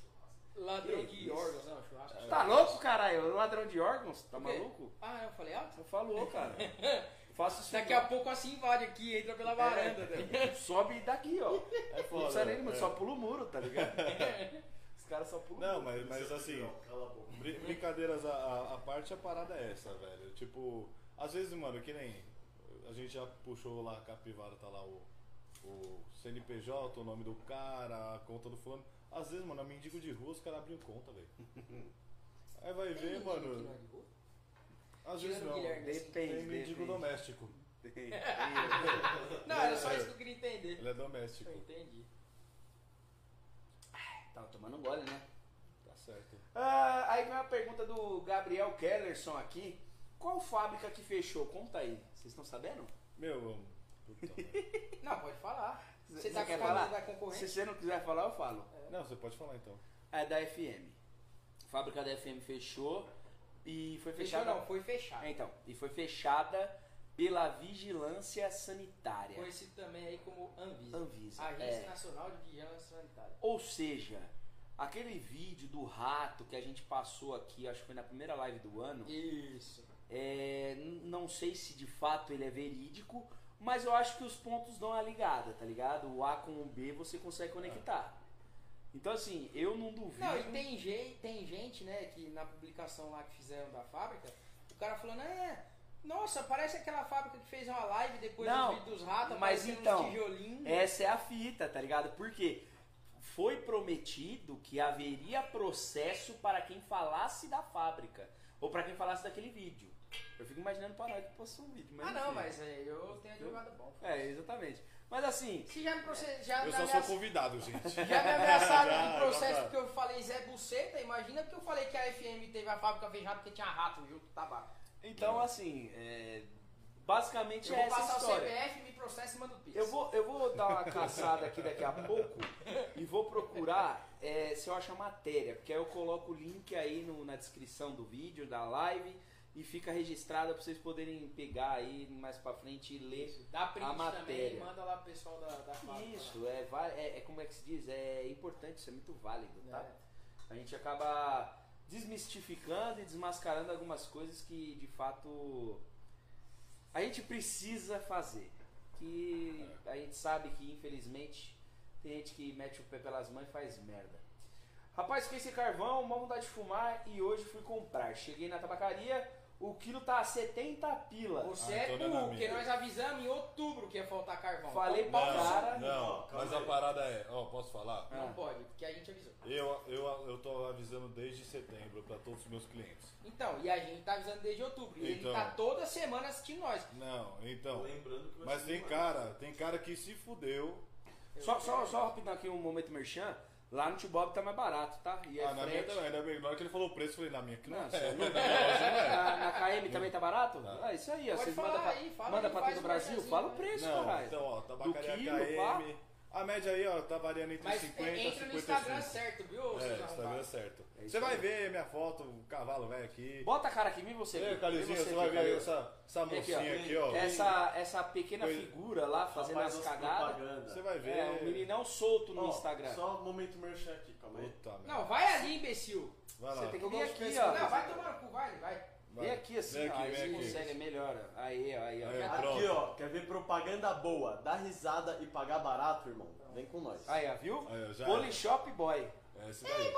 ladrão Que de isso? órgãos, não, churrasco. Tá louco, caralho? Ladrão de órgãos? Tá maluco? Ah, eu falei alto? Você falou, cara. Faço isso Daqui a pouco assim invade aqui, entra pela varanda. né? Sobe daqui, ó. É Não foda. precisa nem, é. só pula o muro, tá ligado? Os caras só pulam Não, o muro. mas, mas assim, brin- brincadeiras à, parte, a parada é essa, velho. Tipo, às vezes, mano, que nem. A gente já puxou lá a capivara, tá lá o, o CNPJ, o nome do cara, a conta do fulano. Às vezes, mano, a mendigo de rua, os caras abriam conta, velho. Aí vai Tem ver, mano. não é de rua? Às vezes não. Guilherme, assim. Depende, Tem mendigo depende. doméstico. Não, era só isso que eu queria entender. Ele é doméstico. Eu entendi. Tava tomando um gole, né? Tá certo. Ah, aí vem uma pergunta do Gabriel Kellerson aqui. Qual fábrica que fechou? Conta aí. Vocês estão sabendo? Meu, puta. Não, pode falar. Você tá quer falar? da concorrente? Se você não quiser falar, eu falo. Não, você pode falar então. É da FM. A fábrica da FM fechou e foi Fechou fechada. não, foi fechado. É, então, e foi fechada pela Vigilância Sanitária. Conhecido também aí como Anvisa. Anvisa. Agência é. Nacional de Vigilância Sanitária. Ou seja, aquele vídeo do rato que a gente passou aqui, acho que foi na primeira live do ano, Isso. é, não sei se de fato ele é verídico, mas eu acho que os pontos dão a ligada, tá ligado? O A com o B você consegue conectar. Então assim, eu não duvido. Não, e tem, gente, tem gente, né, que na publicação lá que fizeram da fábrica, o cara falando, é, nossa, parece aquela fábrica que fez uma live depois Não, do vídeo dos ratos, mas então. Essa é a fita, tá ligado? Porque foi prometido que haveria processo para quem falasse da fábrica ou para quem falasse daquele vídeo. Eu fico imaginando para que postou um vídeo. Ah, não, enfim. mas é, eu tenho advogado bom. É, exatamente. Mas assim, Se já me, já Eu me só sou ameaça- convidado, gente. Já me ameaçaram Já, de processo já porque eu falei Zé Buceta, imagina porque eu falei que a FM teve a fábrica fechada porque tinha rato junto com tabaco. então assim, é, basicamente Eu é vou essa passar o história. CPF, me processa e manda o Pix. Eu vou, eu vou dar uma caçada aqui daqui a pouco e vou procurar é, se eu acho a matéria, porque aí eu coloco o link aí no- na descrição do vídeo, da live, e fica registrado para vocês poderem pegar aí mais pra frente e ler. Dá print a também matéria. e manda lá pro pessoal da, da fábrica. Isso, é, é, é como é que se diz, é importante, isso é muito válido, tá? É. A gente acaba desmistificando e desmascarando algumas coisas que de fato a gente precisa fazer. Que a gente sabe que infelizmente tem gente que mete o pé pelas mãos e faz merda. Rapaz, fiquei sem carvão, uma vontade de fumar e hoje fui comprar. Cheguei na tabacaria, o quilo tá a 70 pila. Você Ah, é então não é burro, porque nós avisamos em outubro que ia faltar carvão. Falei Então, pra Não, cara. não, mas a parada é, ó, posso falar? Não Ah. pode, porque a gente avisou. Eu, eu, eu tô avisando desde setembro pra todos os meus clientes. Então, e a gente tá avisando desde outubro. E ele Então. tá toda semana assistindo nós. Não, então. Lembrando que Mas tem mais. cara, tem cara que se fudeu. Só, só, só rapidão aqui um momento merchan. Lá no Tio Bob tá mais barato, tá? E é ah, na minha frete. também, ainda bem. Na hora que ele falou o preço, eu falei, na minha que não, Não, é. não é. na, na KM também tá barato? Tá. Ah, isso aí, ó. Pode Vocês falar mandam pra, aí, fala manda aí, pra todo o Brasil, fala o né? preço, Não, caralho. então, ó, tabacaria Do quilo, KM. A média aí, ó, tá variando entre Mas 50 é, e entra no 55. Instagram certo, viu, É, Instagram certo. É Você vai ver minha foto, o cavalo velho aqui. Bota a cara aqui, vem você. Aqui, Calizinho, você vai ver aí essa, essa Vem aqui, ó. mocinha aqui, ó. Essa, essa pequena Foi- figura lá fazendo Rapaz as das cagadas. Você vai ver. É, um meninão solto no Ó, Instagram. Só um momento merchan aqui, calma aí. Puta, Não, vai ali, imbecil. Vai lá. Você tem que vir aqui, ó. Não, vai tomar no cu, vai, vai. Vem aqui assim, Vem ó. aqui, Aí vem você aqui. consegue, melhora. Aí, ó, aí, ó. Aí, Pronto. Aqui, ó, quer ver propaganda boa, dar risada e pagar barato, irmão? Vem com nós. Aí, ó, viu? Aí, ó, já Polishop Boy. É esse daí.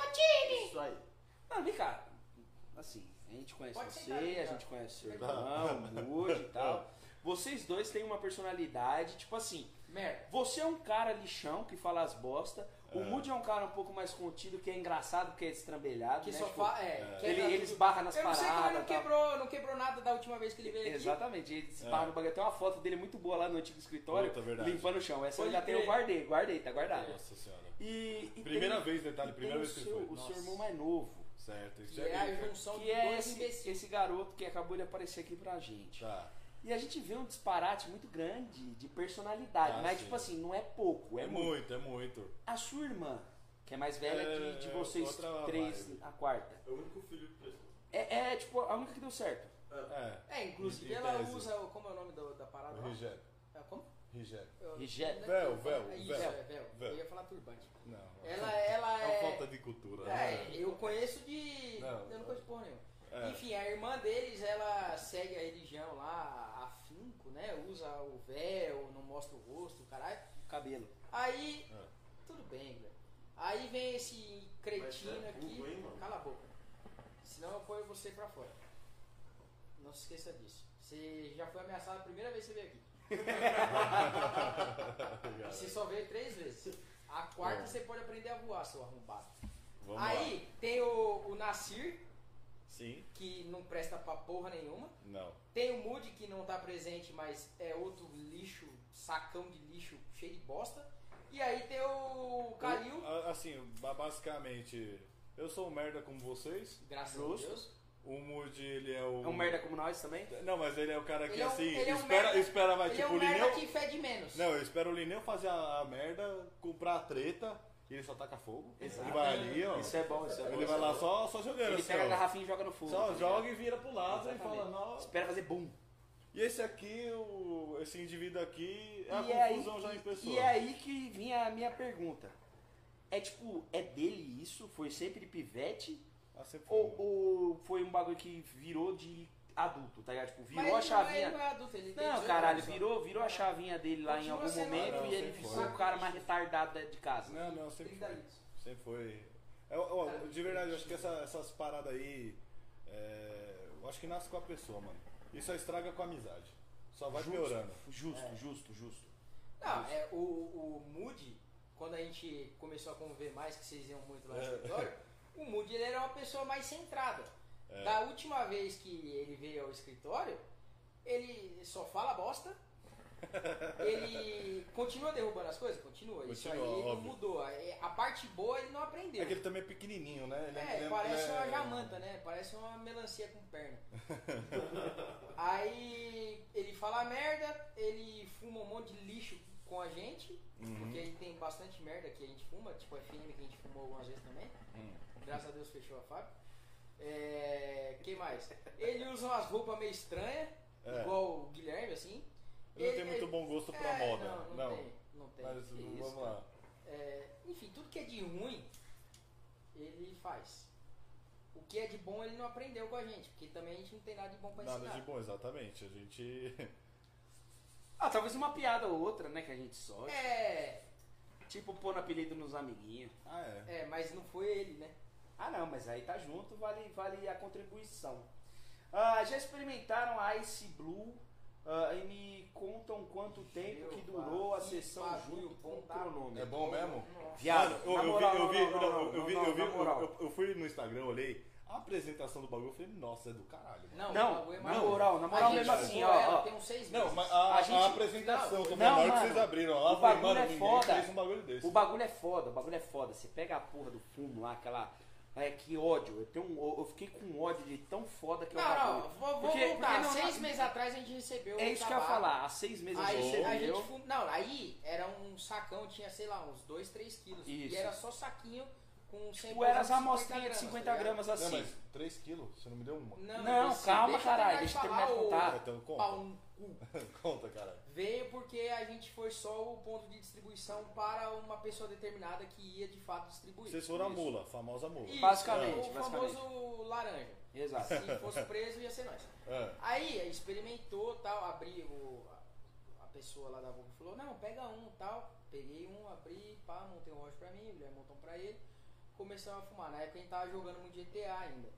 Isso aí. Não, vem cá. Assim, a gente conhece Pode você, sentar a gente conhece seu irmão, o Moody e tal. Vocês dois têm uma personalidade, tipo assim, Merda. você é um cara lixão que fala as bosta. O É. Moody é um cara um pouco mais contido, que é engraçado, que é estrambelhado. Que né? só Tipo, fala. É, Ele, ele esbarra nas Eu não sei como ele paradas. não quebrou, não quebrou nada da última vez que ele veio aqui. Exatamente, ele É. esbarra no bagulho. Tem uma foto dele muito boa lá no antigo escritório, Puta, limpando o chão. Essa eu Pode já tenho, eu guardei, guardei, tá guardado. Nossa senhora. E, e Primeira tem- vez, detalhe, primeira vez o que seu, foi. o seu irmão mais novo. Certo, isso Que é a é junção Que de é dois esse, esse garoto que acabou de aparecer aqui pra gente. Tá. E a gente vê um disparate muito grande de personalidade. Ah, mas, sim. tipo assim, não é pouco, é, É muito. muito, é muito. A sua irmã, que é mais velha É, de, de é vocês três, vibe. a quarta. É o único filho que. É, é, tipo, a única que deu certo. É. É, inclusive ela tese. usa. Como é o nome do- da parada? Rigério. É, como? Rigério. É Véu, véu, É Isso, é véu. Véu. Eu ia falar turbante. Não. Ela, ela É uma é. falta de cultura. É, né? eu conheço de. Não, eu não conheço porra nenhuma. É. Enfim, a irmã deles, ela segue a religião lá, afinco, né? Usa o véu, não mostra o rosto, caralho. Cabelo. Aí, É. tudo bem, velho. Aí vem esse cretino Mas é aqui. hein, mano? Cala a boca. Senão eu ponho você pra fora. Não se esqueça disso. Você já foi ameaçado a primeira vez que você veio aqui. E você só veio três vezes. A quarta Bom. você pode aprender a voar, seu arrombado. Vamos Aí tem o, o Nasir, lá. Sim? que não presta pra porra nenhuma. Não. Tem o Moody, que não tá presente, mas é outro lixo, sacão de lixo cheio de bosta. E aí tem o Kalil, Eu, assim, ba- basicamente, eu sou um merda como vocês. graças Justo. a Deus. O Moody, ele é o. É um merda como nós também? Não, mas ele é o cara que Ele é um- assim, ele é um espera, merda- espera, vai Ele tipo é um o merda Lineu. que fede menos. Não, eu espero o Lineu fazer a, a merda, comprar a treta ele só taca fogo. Exato. Ele vai ali, ó. Isso é bom, isso é bom. ele vai é lá só, só jogando. Ele assim, pega a garrafinha e joga no fundo. Só tá joga e vira pro lado e Exatamente. fala, não. Espera fazer boom. E esse aqui, o, esse indivíduo aqui, é a e, é aí, confusão já em pessoa. e é aí que vinha a minha pergunta. É tipo, é dele isso? Foi sempre de pivete? Ah, sempre foi. Ou, ou foi um bagulho que virou de adulto, tá ligado? Tipo, virou Mas a ele chavinha. Não é, não é adulto, ele Não, 18 caralho, virou, virou a chavinha dele lá em algum momento adulto, e ele ficou foi. o cara mais retardado da- de casa. Não, não, sempre 30 foi. Sempre foi. É, ó, de verdade, eu acho que essa- essas paradas aí. é, eu acho que nasce com a pessoa, mano. Isso só estraga com a amizade. Só vai Justo, piorando. Justo, É. justo, justo. Não, é, o, o Moody, quando a gente começou a conviver mais, que vocês iam muito lá no É. escritório, o Moody ele era uma pessoa mais centrada. É. Da última vez que ele veio ao escritório, ele só fala bosta. ele continua derrubando as coisas? Continua. Isso aí Continua, óbvio. mudou. É, A parte boa ele não aprendeu. É que ele também é pequenininho, né? Ele É, ele parece ele uma é- jamanta, né? Parece uma melancia com perna. Aí ele fala merda, ele fuma um monte de lixo com a gente, Uhum. porque ele tem bastante merda que a gente fuma, tipo FM que a gente fumou algumas vezes também. Hum. Graças a Deus fechou a fábrica. É, quem mais? Ele usa umas roupas meio estranhas, É. igual o Guilherme, assim. Ele não tem muito bom gosto pra é, moda. Não, não, tem. Não tem. Mas Que vamos isso, lá. é, enfim, tudo que é de ruim, ele faz. O que é de bom ele não aprendeu com a gente, porque também a gente não tem nada de bom pra Nada ensinar. de bom, exatamente. A gente. Ah, talvez uma piada ou outra, né, que a gente solte. É, Tipo, pôr apelido nos amiguinhos. Ah, é. é, mas não foi ele, né? Ah, não, mas aí tá junto, vale, vale a contribuição. Ah, já experimentaram a Ice Blue? Ah, e me contam quanto tempo Meu que durou a sessão junto com o cronômetro. É bom mesmo? Viado, Mano, eu, na eu moral, vi, eu vi, não, não, não, não, eu vi, não, eu vi, eu, eu fui no Instagram, olhei a apresentação do bagulho, eu falei, nossa, é do caralho. mano. Não, o Não, bagulho é na moral, na A moral gente mesmo assim, ó, ela ó. Tem uns seis Não, meses. mas a, A gente- a apresentação, não, tô não, falando, na hora que mano, vocês abriram lá, o eu falei, bagulho mano, é ninguém foda. fez um bagulho desse. O bagulho é foda, o bagulho é foda. Você pega a porra do fumo lá, aquela. É, que ódio. Eu, tenho um- eu fiquei com ódio de tão foda que é o Não, bagulho. não, vou, vou Porque- voltar. porque não- Seis meses atrás a gente recebeu É isso que eu ia falar. Há seis meses Aí você a gente recebeu. fum- Não, aí era um sacão, tinha, sei lá, uns 2, 3 quilos. Isso. E era só saquinho com 100 Tipo, era as 50 amostrinhas de 50 gramas Não, assim. mas 3 quilos, você não me deu uma. Não, Não, calma, eu caralho, deixa eu terminar de contar. Então conta. caralho. Veio porque a gente foi só o ponto de distribuição para uma pessoa determinada que ia de fato distribuir. Vocês foram a mula, a famosa mula. Isso, Basicamente, O basicamente. famoso laranja. Exato. Se fosse preso, ia ser nós. É. Aí experimentou tal, abri o. A, a pessoa lá da boca falou, não, pega um tal. Peguei um, abri, pá, montei um rocha pra mim, o Guilherme montou um pra ele. Começamos a fumar. Na época a gente tava jogando muito GTA ainda.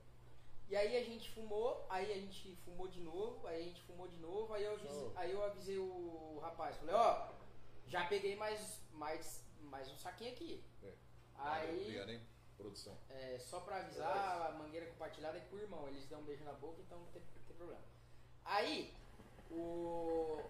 E aí a gente fumou, aí a gente fumou de novo, aí a gente fumou de novo, aí eu avisei, aí eu avisei o rapaz, falei, ó, já peguei mais, mais, mais um saquinho aqui. É. Aí. Obrigado, hein? Produção. É, só pra avisar, a mangueira compartilhada é com o irmão. Eles dão um beijo na boca, então não tem, não tem problema. Aí, o.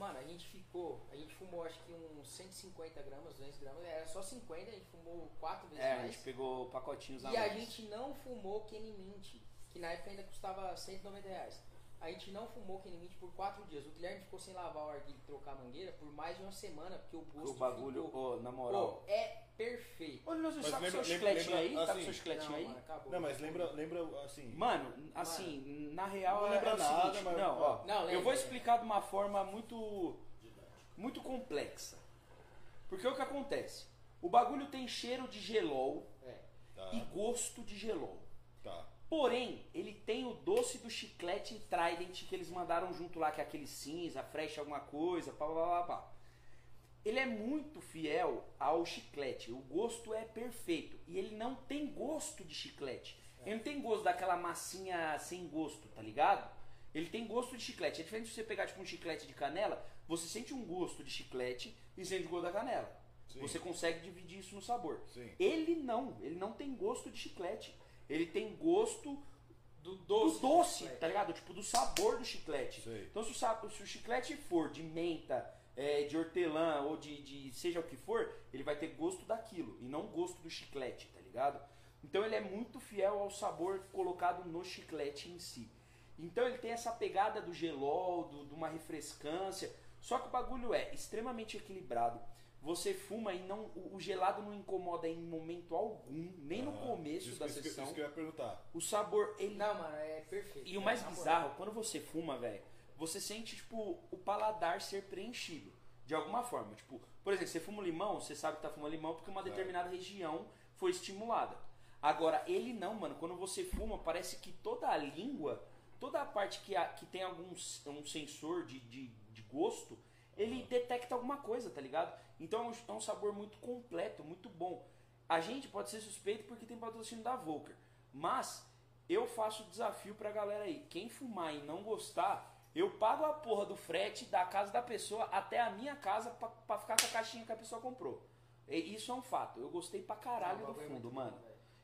Mano, a gente ficou. A gente fumou acho que uns 150 gramas, 200 gramas. Era só 50, a gente fumou 4 vezes É, a mais. gente pegou pacotinhos a E a mais. gente não fumou Kenny Mint, que na época ainda custava 190 reais. A gente não fumou Kenny Mint por 4 dias. O Guilherme ficou sem lavar o arguilho e trocar a mangueira por mais de uma semana, porque o gosto O bagulho, ficou... ô, na moral. Pô, é perfeito. Olha, nós Mas tá com lembra- seu lembra- aí? lembra, Tá com assim- seu chicletinho Não, aí? mano, acabou. Não, mas lembra, lembra assim. Mano, assim, na real Não é, lembra é o nada, seguinte, mas- não, ó, Não, eu lembra, vou lembra. explicar de uma forma muito muito complexa. Porque o que acontece? O bagulho tem cheiro de gelol É. Tá, e gosto de gelol. tá. Porém, ele tem o doce do chiclete Trident que eles mandaram junto lá, que é aquele cinza, fresh alguma coisa, pá, pá, pá, pá. Ele é muito fiel ao chiclete. O gosto é perfeito. E ele não tem gosto de chiclete. Ele não tem gosto daquela massinha sem gosto, tá ligado? Ele tem gosto de chiclete. É diferente de você pegar tipo um chiclete de canela, você sente um gosto de chiclete e sente o gosto da canela. Sim. Você consegue dividir isso no sabor. Sim. Ele não, ele não tem gosto de chiclete. Ele tem gosto Do do doce. doce, tá ligado? Tipo, do sabor do chiclete. Sei. Então, se o, se o chiclete for de menta, é, de hortelã ou de, de seja o que for, ele vai ter gosto daquilo e não gosto do chiclete, tá ligado? Então, ele é muito fiel ao sabor colocado no chiclete em si. Então, ele tem essa pegada do gelol, do- de uma refrescância. Só que o bagulho é extremamente equilibrado. Você fuma e não, o, o gelado não incomoda em momento algum, nem no Ah, começo isso, da isso que- sessão. Isso que eu ia perguntar. O sabor, ele Não, mano, é perfeito. e o mais moral. bizarro, quando você fuma, velho, você sente, tipo, o paladar ser preenchido. De alguma forma. Tipo, por exemplo, você fuma um limão, você sabe que tá fumando limão porque uma Certo. determinada região foi estimulada. Agora, ele não, mano. Quando você fuma, parece que toda a língua, toda a parte que, a- que tem algum um sensor de, de, de gosto, ele detecta alguma coisa, tá ligado? Então é um, é um sabor muito completo, muito bom. A gente pode ser suspeito porque tem patrocínio da Volker. Mas eu faço o desafio pra galera aí. Quem fumar e não gostar, eu pago a porra do frete da casa da pessoa até a minha casa pra, pra ficar com a caixinha que a pessoa comprou. E isso é um fato. Eu gostei pra caralho o do é fundo, mano.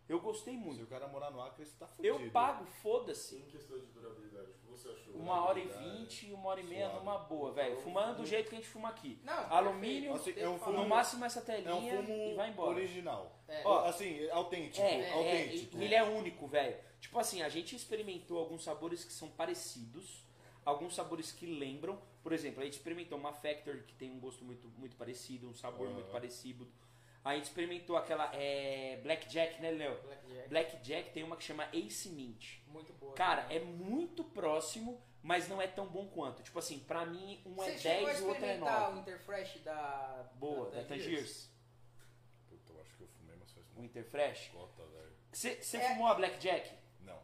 Eu gostei Se muito. o cara morar no Acre, você tá fudido. Eu pago, foda-se. Em questão de durabilidade, o que você achou? Uma hora e vinte, uma hora e meia suave. numa boa, velho. Fumando do jeito que a gente fuma aqui. Não, Alumínio, Assim, é um fumo- No máximo essa É um telinha fumo e vai embora. original. É. Ó, assim, autêntico. É, é, autêntico. e- ele é único, velho. Tipo assim, a gente experimentou alguns sabores que são parecidos, alguns sabores que lembram. Por exemplo, a gente experimentou uma Factory que tem um gosto muito, muito parecido, um sabor Aham. muito parecido. A gente experimentou aquela é, Blackjack, né, Léo? Blackjack. Blackjack tem uma que chama Ace Mint. Muito boa. Cara, também. é muito próximo, mas não é tão bom quanto. Tipo assim, pra mim, um é Você chegou 10 e o a outro é experimentar o 9. Interfresh da... Boa, da Tangiers. Puta, eu acho que eu fumei, mas faz O muito Interfresh. cota, velho. Você você É. fumou a Blackjack? Não.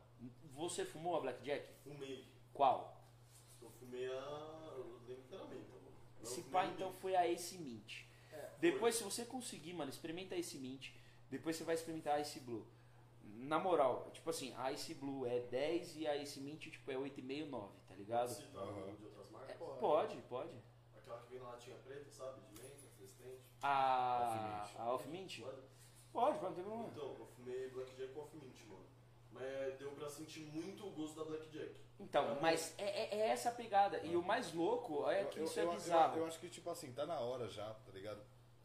Você fumou a Blackjack? Fumei. Qual? Mano. Não Se fumei pá, ninguém. então foi a Ace Mint. É, Depois, se você conseguir, mano, experimenta esse Mint. Depois você vai experimentar esse Blue. Na moral, tipo assim, a Ice Blue é 10 e a Ice Mint tipo, é 8,5, 9, tá ligado? Citar o nome de outras marcas? Pode. Pode, pode. Aquela que vem na latinha preta, sabe? De menta, resistente. A, Off-Mint. a Off Mint? Pode? Pode, pode, não tem problema. Então, eu fumei Blackjack com Off-Mint, mano. Mas deu pra sentir muito o gosto da Blackjack. Então, mas é, é- é essa a pegada. E o mais louco é que Eu- isso eu- é eu- bizarro. Eu, acho que, tipo assim, tá na hora já, tá ligado?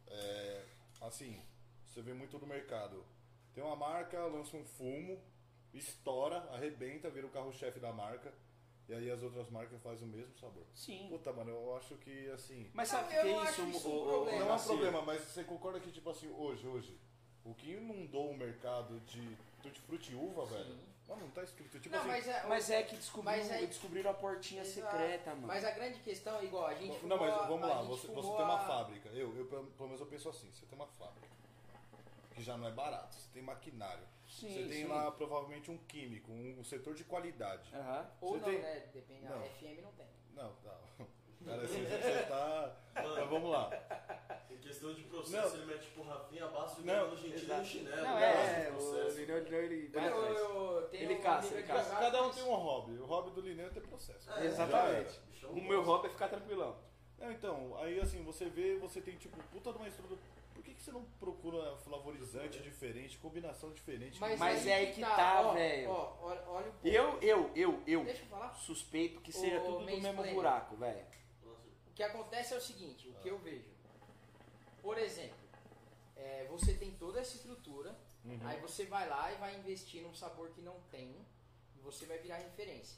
É, assim, você vê muito no mercado. Tem uma marca, lança um fumo, estoura, arrebenta, vira o carro-chefe da marca. E aí as outras marcas fazem o mesmo sabor. Sim. Puta, mano, eu acho que assim. Mas sabe o que eu é isso, isso um o- problema. Não é um problema, mas você concorda que, tipo assim, hoje, hoje, o que inundou o mercado de tutti frutti e uva, velho? Mano, não tá escrito. Tipo Não, assim. mas é, Mas é que descobriram, Mas aí- descobriram a portinha Exato. secreta, mano. Mas a grande questão é igual, a gente Não, mas a- vamos a lá, gente você, você tem uma a- fábrica. Eu, eu, pelo menos eu penso assim, você tem uma fábrica. Que já não é barato, você tem maquinário. Sim, você tem sim. lá provavelmente um químico, um, um setor de qualidade. Aham. Ou Você não, tem- né? Depende, Não. a FM não tem. Não, não. Cara, assim, você tá. Mas vamos lá. Questão de processo, Não. ele mete tipo Rafinha abaixo e Não, Gentili exato. no chinelo. Não, né? é, Esse o. Lineu, ele, ele vai Ele caça, ele caça. Cada um tem um hobby. O hobby do Lineu é ter processo. É, Exatamente. O meu hobby é ficar tranquilão. Não, então, aí assim, você vê, você tem tipo, puta de uma estrutura. Por que, que você não procura flavorizante diferente, combinação diferente? Mas, Mas é aí que tá, ó, velho. Ó, olha, olha o ponto. Eu, eu, eu, eu Deixa eu falar. suspeito que seja tudo do mesmo mansplaining. buraco, velho. O que acontece é o seguinte, o que eu vejo. Por exemplo, é, você tem toda essa estrutura, Uhum. aí você vai lá e vai investir num sabor que não tem, e você vai virar referência.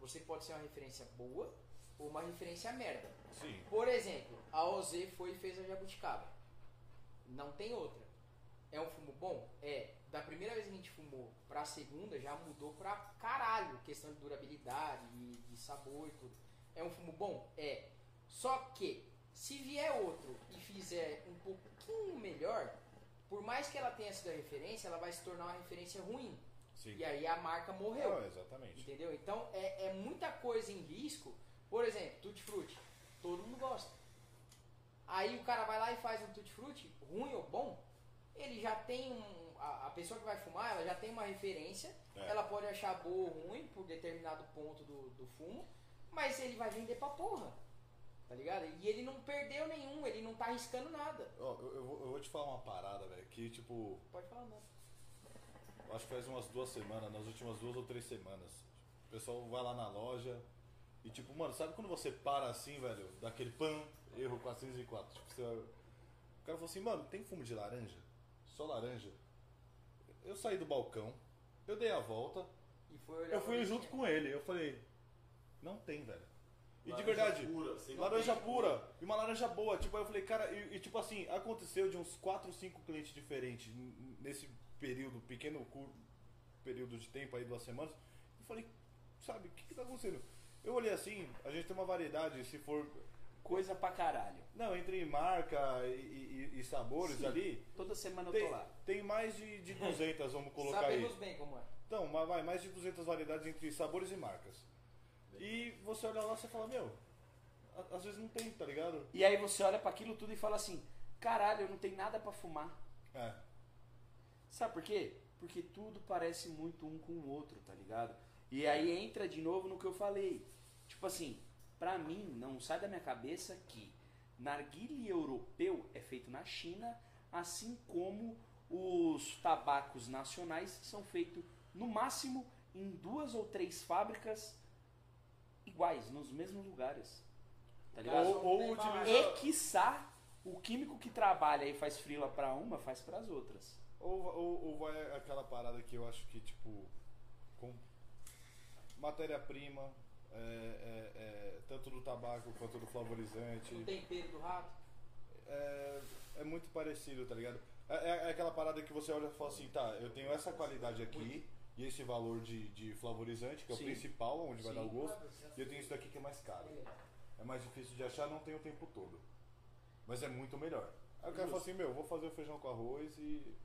Você pode ser uma referência boa ou uma referência merda. Sim. Por exemplo, a OZ foi e fez a jabuticaba. Não tem outra. É um fumo bom? É. Da primeira vez que a gente fumou pra segunda, já mudou pra caralho. Questão de durabilidade, de, de sabor e tudo. É um fumo bom? É. Só que, se vier outro e fizer um pouquinho melhor, por mais que ela tenha sido a referência, ela vai se tornar uma referência ruim. Sim. E aí a marca morreu. Ah, exatamente. Entendeu? Então é, é muita coisa em risco. Por exemplo, tutti frutti. Todo mundo gosta. Aí o cara vai lá e faz um tutti frutti, ruim ou bom, ele já tem um. A, a pessoa que vai fumar, ela já tem uma referência. É. Ela pode achar boa ou ruim por determinado ponto do, do fumo, mas ele vai vender pra porra. Tá ligado? E ele não perdeu nenhum, ele não tá arriscando nada. Ó, eu, eu vou, eu vou te falar uma parada, velho, que tipo, Pode falar não. acho que faz umas duas semanas, nas últimas duas ou três semanas. O pessoal vai lá na loja e tipo, mano, sabe quando você para assim, velho, daquele pan, erro 404? Tipo, você, o cara falou assim, mano, tem fumo de laranja? Só laranja? Eu saí do balcão, eu dei a volta, E foi olhar eu pra fui junto com ele, eu falei, não tem, velho. E de verdade, Pura, Laranja tem. pura. E uma laranja boa. Tipo, aí eu falei, cara, e, e, tipo assim, aconteceu de uns 4, 5 clientes diferentes nesse período, pequeno cur- período de tempo aí, duas semanas. Eu falei, sabe, o que, que tá acontecendo? Eu olhei assim, a gente tem uma variedade, se for. Coisa pra caralho. Não, entre marca e, e- e sabores Sim. ali, Toda semana eu tem, tô lá. tem mais de, de 200, vamos colocar Sabemos aí. bem como é. Então, mas vai, mais de 200 variedades entre sabores e marcas. E você olha lá e você fala, meu, às vezes não tem, tá ligado? E aí você olha pra aquilo tudo e fala assim: caralho, eu não tenho nada pra fumar. É. Sabe por quê? Porque tudo parece muito um com o outro, tá ligado? E aí entra de novo no que eu falei. Tipo assim, pra mim, não sai da minha cabeça que narguile europeu é feito na China, assim como os tabacos nacionais são feitos no máximo em duas ou três fábricas iguais, nos mesmos lugares. Tá ligado? Ou, ou Tem utiliza. E quiçá, o químico que trabalha e faz frila pra uma, faz pras outras. Ou, ou, ou vai aquela parada que eu acho que, tipo, com matéria-prima, é, é, é, tanto do tabaco quanto do flavorizante, O tempero do rato. é, é muito parecido, tá ligado? É, é- é aquela parada que você olha e fala assim, tá, eu tenho essa qualidade aqui e esse valor de, de flavorizante, que é o Sim. principal, onde vai Sim. dar o gosto, e eu tenho isso daqui que é mais caro. É mais difícil de achar, não tem o tempo todo. Mas é muito melhor. Aí o cara fala assim, meu, vou fazer o feijão com arroz e.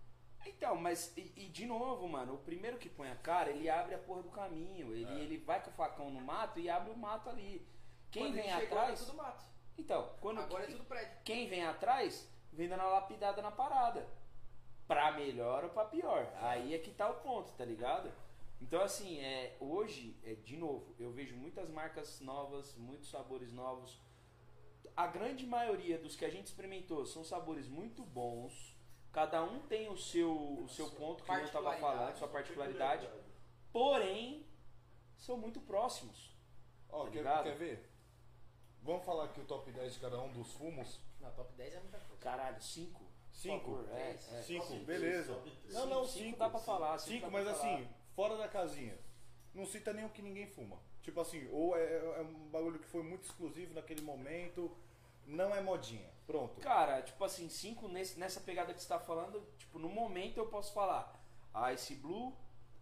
Então, mas e, e de novo, mano, o primeiro que põe a cara, ele abre a porra do caminho. Ele, É. ele vai com o facão no mato e abre o mato ali. Quem Quando vem ele chegou, atrás. era tudo mato. Então, quando Agora é que- tudo prédio. quem vem atrás, vem dando uma lapidada na parada. Pra melhor ou pra pior. Aí é que tá o ponto, tá ligado? Então, assim, é, hoje, é, de novo, eu vejo muitas marcas novas, muitos sabores novos. A grande maioria dos que a gente experimentou são sabores muito bons. Cada um tem o seu, o seu ponto que eu estava falando, sua particularidade. Porém, são muito próximos. Ó, Tá quer, quer ver? Vamos falar aqui o top 10 de cada um dos fumos? Não, top 10 é muita coisa. Caralho, cinco? Cinco? Por favor, é, é. Cinco, Top beleza. Não, não, Cinco cinco. dá pra falar, cinco Cinco, mas assim, fora da casinha. Não cita nem o que ninguém fuma. Tipo assim, ou é, é um bagulho que foi muito exclusivo naquele momento, não é modinha. Pronto. Cara, tipo assim, cinco nesse, nessa pegada que você tá falando, tipo, no momento eu posso falar a Ice Blue,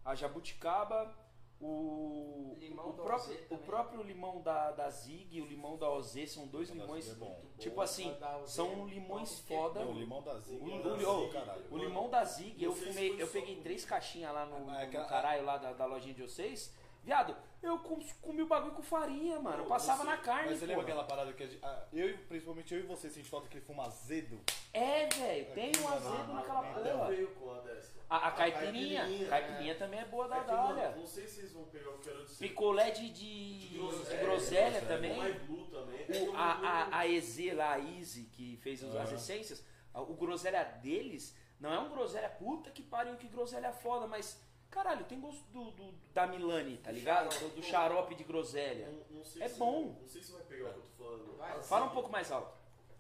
a Jabuticaba, o, Limão o, próprio, o próprio limão da, da Zig, o limão da OZ, são dois O limões, Zig é bom. tipo assim, são limões top foda. Não, o limão da Zig. O, é o- do o- caralho. o limão da Zig, eu fumei, eu peguei três caixinhas lá no, Ah, é no caralho lá da, da lojinha de vocês. Viado, eu com- comi o bagulho com farinha, mano. Eu passava você- na carne. Mas você lembra aquela parada que a gente, ah, eu, principalmente eu e você, sente falta aquele fumo azedo? É, velho, tem um azedo ah, naquela porra. veio com a dessa. A, a A caipirinha, caipirinha, caipirinha também é boa da É que, mano, dália. não sei se vocês vão pegar o que eu quero dizer. Picolé de, de, De de groselha, groselha groselha. também. O Mais Blue também. É O, a, a, a EZ lá, a Easy, que fez os- as essências, a- o groselha deles não é um groselha puta que pariu, que groselha foda, mas caralho, tem gosto do, do- da Milani, tá ligado? Do, do xarope de groselha. Não, não sei É se- bom. Não sei se vai pegar o que eu tô falando. Vai, Fala um pouco mais alto.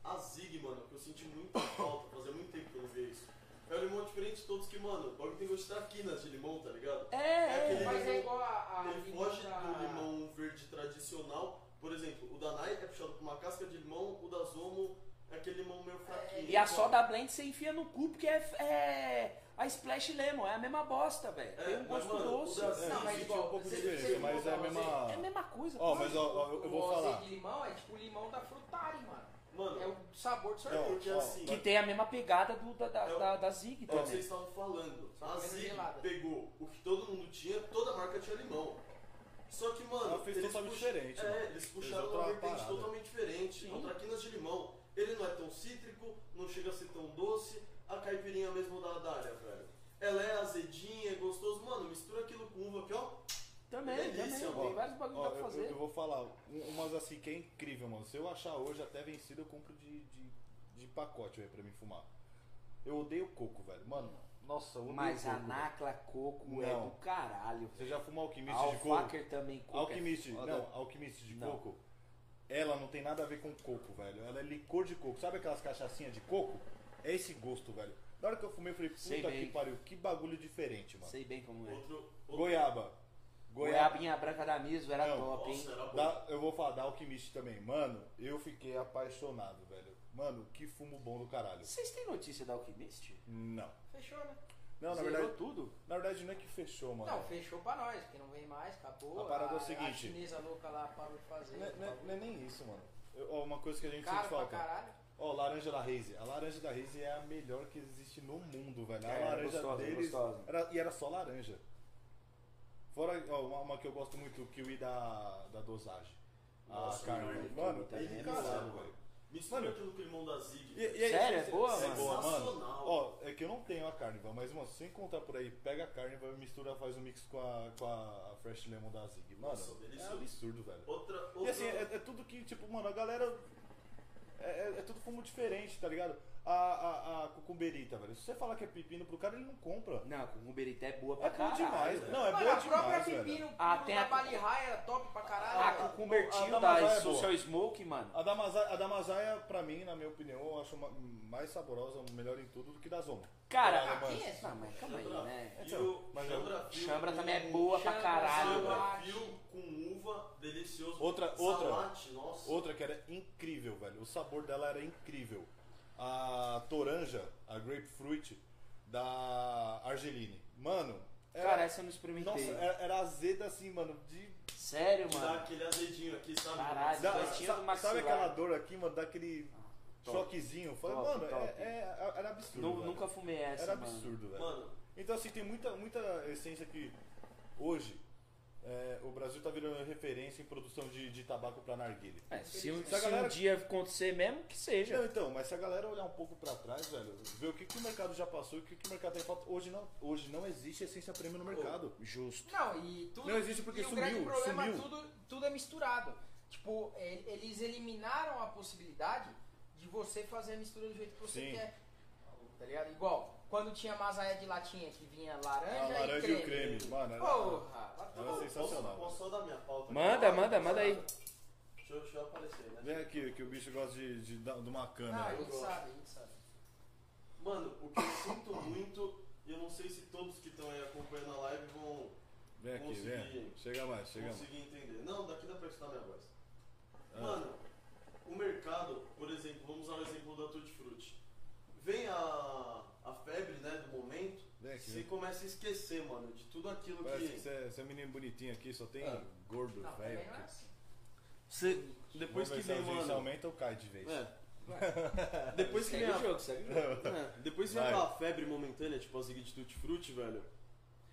A Zig, mano, que eu senti muita falta, fazia muito tempo que eu não via isso. É o limão diferente de todos que, mano, o bagulho tem gosto de traquinas de limão, tá ligado? É, é. aquele- Mas é igual a, a Ele limão foge da- do limão verde tradicional. Por exemplo, o da Nai é puxado por uma casca de limão, o da Zomo é aquele limão meio fraquinho. E a soda blend você enfia no cu porque é, é a Splash Lemon, é a mesma bosta, velho. É, Tem um mas, gosto mano, doce. É, Não, mas um pouco você- diferença, você mas é a mesma... É a mesma coisa. Ó, pô. mas ó, ó, eu, eu vou o falar. de limão é tipo o limão da frutari, mano. Mano, É o sabor do é sorvete. ó, assim. Que tem a mesma pegada do, da, da, É o- da, da Zig É o que vocês também. estavam falando. A menos Zig pegou o que todo mundo tinha, toda marca tinha limão. Só que, mano, Ela fez eles totalmente puxam- diferente, É, mano. eles puxaram uma vertente totalmente diferente. Sim. É traquinas de limão. Ele não é tão cítrico, não chega a ser tão doce. A caipirinha mesmo da Dália, velho. Ela é azedinha, é gostoso. Mano, mistura aquilo com uva aqui, ó. Também, Delícia, também. ó. Tem vários bagulhos Ó, pra eu, fazer. eu vou falar, um- umas assim que é incrível, mano. Se eu achar hoje até vencido, eu compro de, de, de pacote velho, pra mim fumar. Eu odeio coco, velho. Mano, nossa, eu odeio Mas a coco. velho. Nacla Coco é Não. do caralho. Você já fumou A alquimiste de coco? Alfaker também Coco. Alquimiste, é foda. não, alquimiste de Não. coco. Ela não tem nada a ver com coco, velho. Ela é licor de coco. Sabe aquelas cachaçinhas de coco? É esse gosto, velho. Na hora que eu fumei, eu falei, puta Sei que bem. pariu, que bagulho diferente, mano. Sei bem como é. Outro, outro Goiaba. Goiabinha branca da Miso era Não, top, hein? Era. Da- eu vou falar da Alquimiste também. Mano, eu fiquei apaixonado, velho. Mano, que fumo bom do caralho. Vocês têm notícia da Alquimist? Não. Fechou, né? Não, na Zerou verdade, tudo? na verdade não é que fechou, mano. Não, fechou pra nós, porque não vem mais, acabou. A parada é o A seguinte. chinesa louca lá parou de fazer. Não é, não é- não é nem isso, mano. Eu- uma coisa que a gente Caro sente pra falta. caralho. Ó, laranja da Reise. A laranja da Reise é a melhor que existe no mundo, velho. A É, laranja gostosa, deles. gostosa. Era, e era só laranja. Fora ó, uma, uma que eu gosto muito, o kiwi da, da dosagem. A Nossa, carne. carne, Mano, também é é caralho, velho. Mistura Mano. aquilo com o limão da Zig. E- e aí, Sério? se- É boa, mano? boa, mano. Sensacional. Ó, é que eu não tenho a carne, Val, mas, mano, se você encontrar por aí, pega a carne, vai mistura, faz um mix com a, com a Fresh Lemon da Zig. Mano, Nossa, é absurdo, velho. Outra, outra... E assim, é, é tudo que, tipo, mano, a galera. É, é- é tudo fumo diferente, tá ligado? A, a, a cucumberita, velho. Se você falar que é pepino pro cara, ele não compra. Não, com cucumberita é boa pra É caralho. demais, velho. Não, é Mano, boa a própria demais, velho. pepino Ah, tem da a- Bali High é top pra A caralho. cucumbertinho a da da Mazai é. Social Smoke, mano. A da, Mazai, a da Mazaia, pra mim, na minha opinião, eu acho ma- mais saborosa, melhor em tudo do que da Zoma. Cara, mano. é... Não, mas calma aí, né? Então, mas Chambra Chambra também é boa pra caralho. Chambra. Fio com uva, delicioso. Outra- outra. Salate. Outra que era incrível, velho. O sabor dela era incrível. A toranja, a grapefruit da Argeline. Mano, era, Cara, essa eu não experimentei. nossa, era, era azeda assim, mano, de Sério, Dá mano? aquele azedinho aqui, sabe? Caralho, Dá- sa- sabe aquela dor aqui, mano, daquele top. choquezinho? Falei, Top, mano, top. É, é- era absurdo. Velho. Nunca fumei essa, Era mano. absurdo, velho. Mano, Então, assim, tem muita, muita essência que hoje é, o Brasil tá virando referência em produção de, de tabaco pra narguile. É, se um, Se a se um galera- dia acontecer mesmo, que seja. Não, então, mas se a galera olhar um pouco pra trás, velho, ver o que, que o mercado já passou e o que, que o mercado tem falta. Hoje não, hoje não existe essência premium no mercado. Justo. Não, e tudo. Não existe porque e o sumiu, grande problema sumiu. Tudo, tudo é misturado. Tipo, e- eles eliminaram a possibilidade de você fazer a mistura do jeito que você Sim. quer. Tá ligado? Igual, quando tinha mazaé de latinha que vinha laranja, A laranja e e o creme. creme, mano. Era, Porra, vai era sensacional. Posso, dar minha pauta? aqui? Manda, manda, manda aí. Deixa eu, deixa eu aparecer, né? Vem aqui, que o bicho gosta de, de, de uma Ah, câmera. a gente sabe, a gente sabe. Mano, o que eu sinto muito, e eu não sei se todos que estão aí acompanhando a live vão Vem aqui, Consegui. vem. Chega mais, chega mais. conseguir entender. Não, daqui dá pra escutar minha voz. Ah. Mano, o mercado, por exemplo, vamos usar o exemplo da Tutti Frutti. Vem a, a febre, né, do momento, Vem aqui, você vem. começa a esquecer, mano, de tudo aquilo Parece que... que você é, você é um menino bonitinho aqui, só tem Ah. gordo, Não, velho. não é assim. Você, depois que se vem, mano... aumenta ou cai de vez. É. Depois que Segue vem a jogo, segue o jogo. É, depois vem Vai. aquela febre momentânea, tipo a Zig de Tutti Frutti, velho.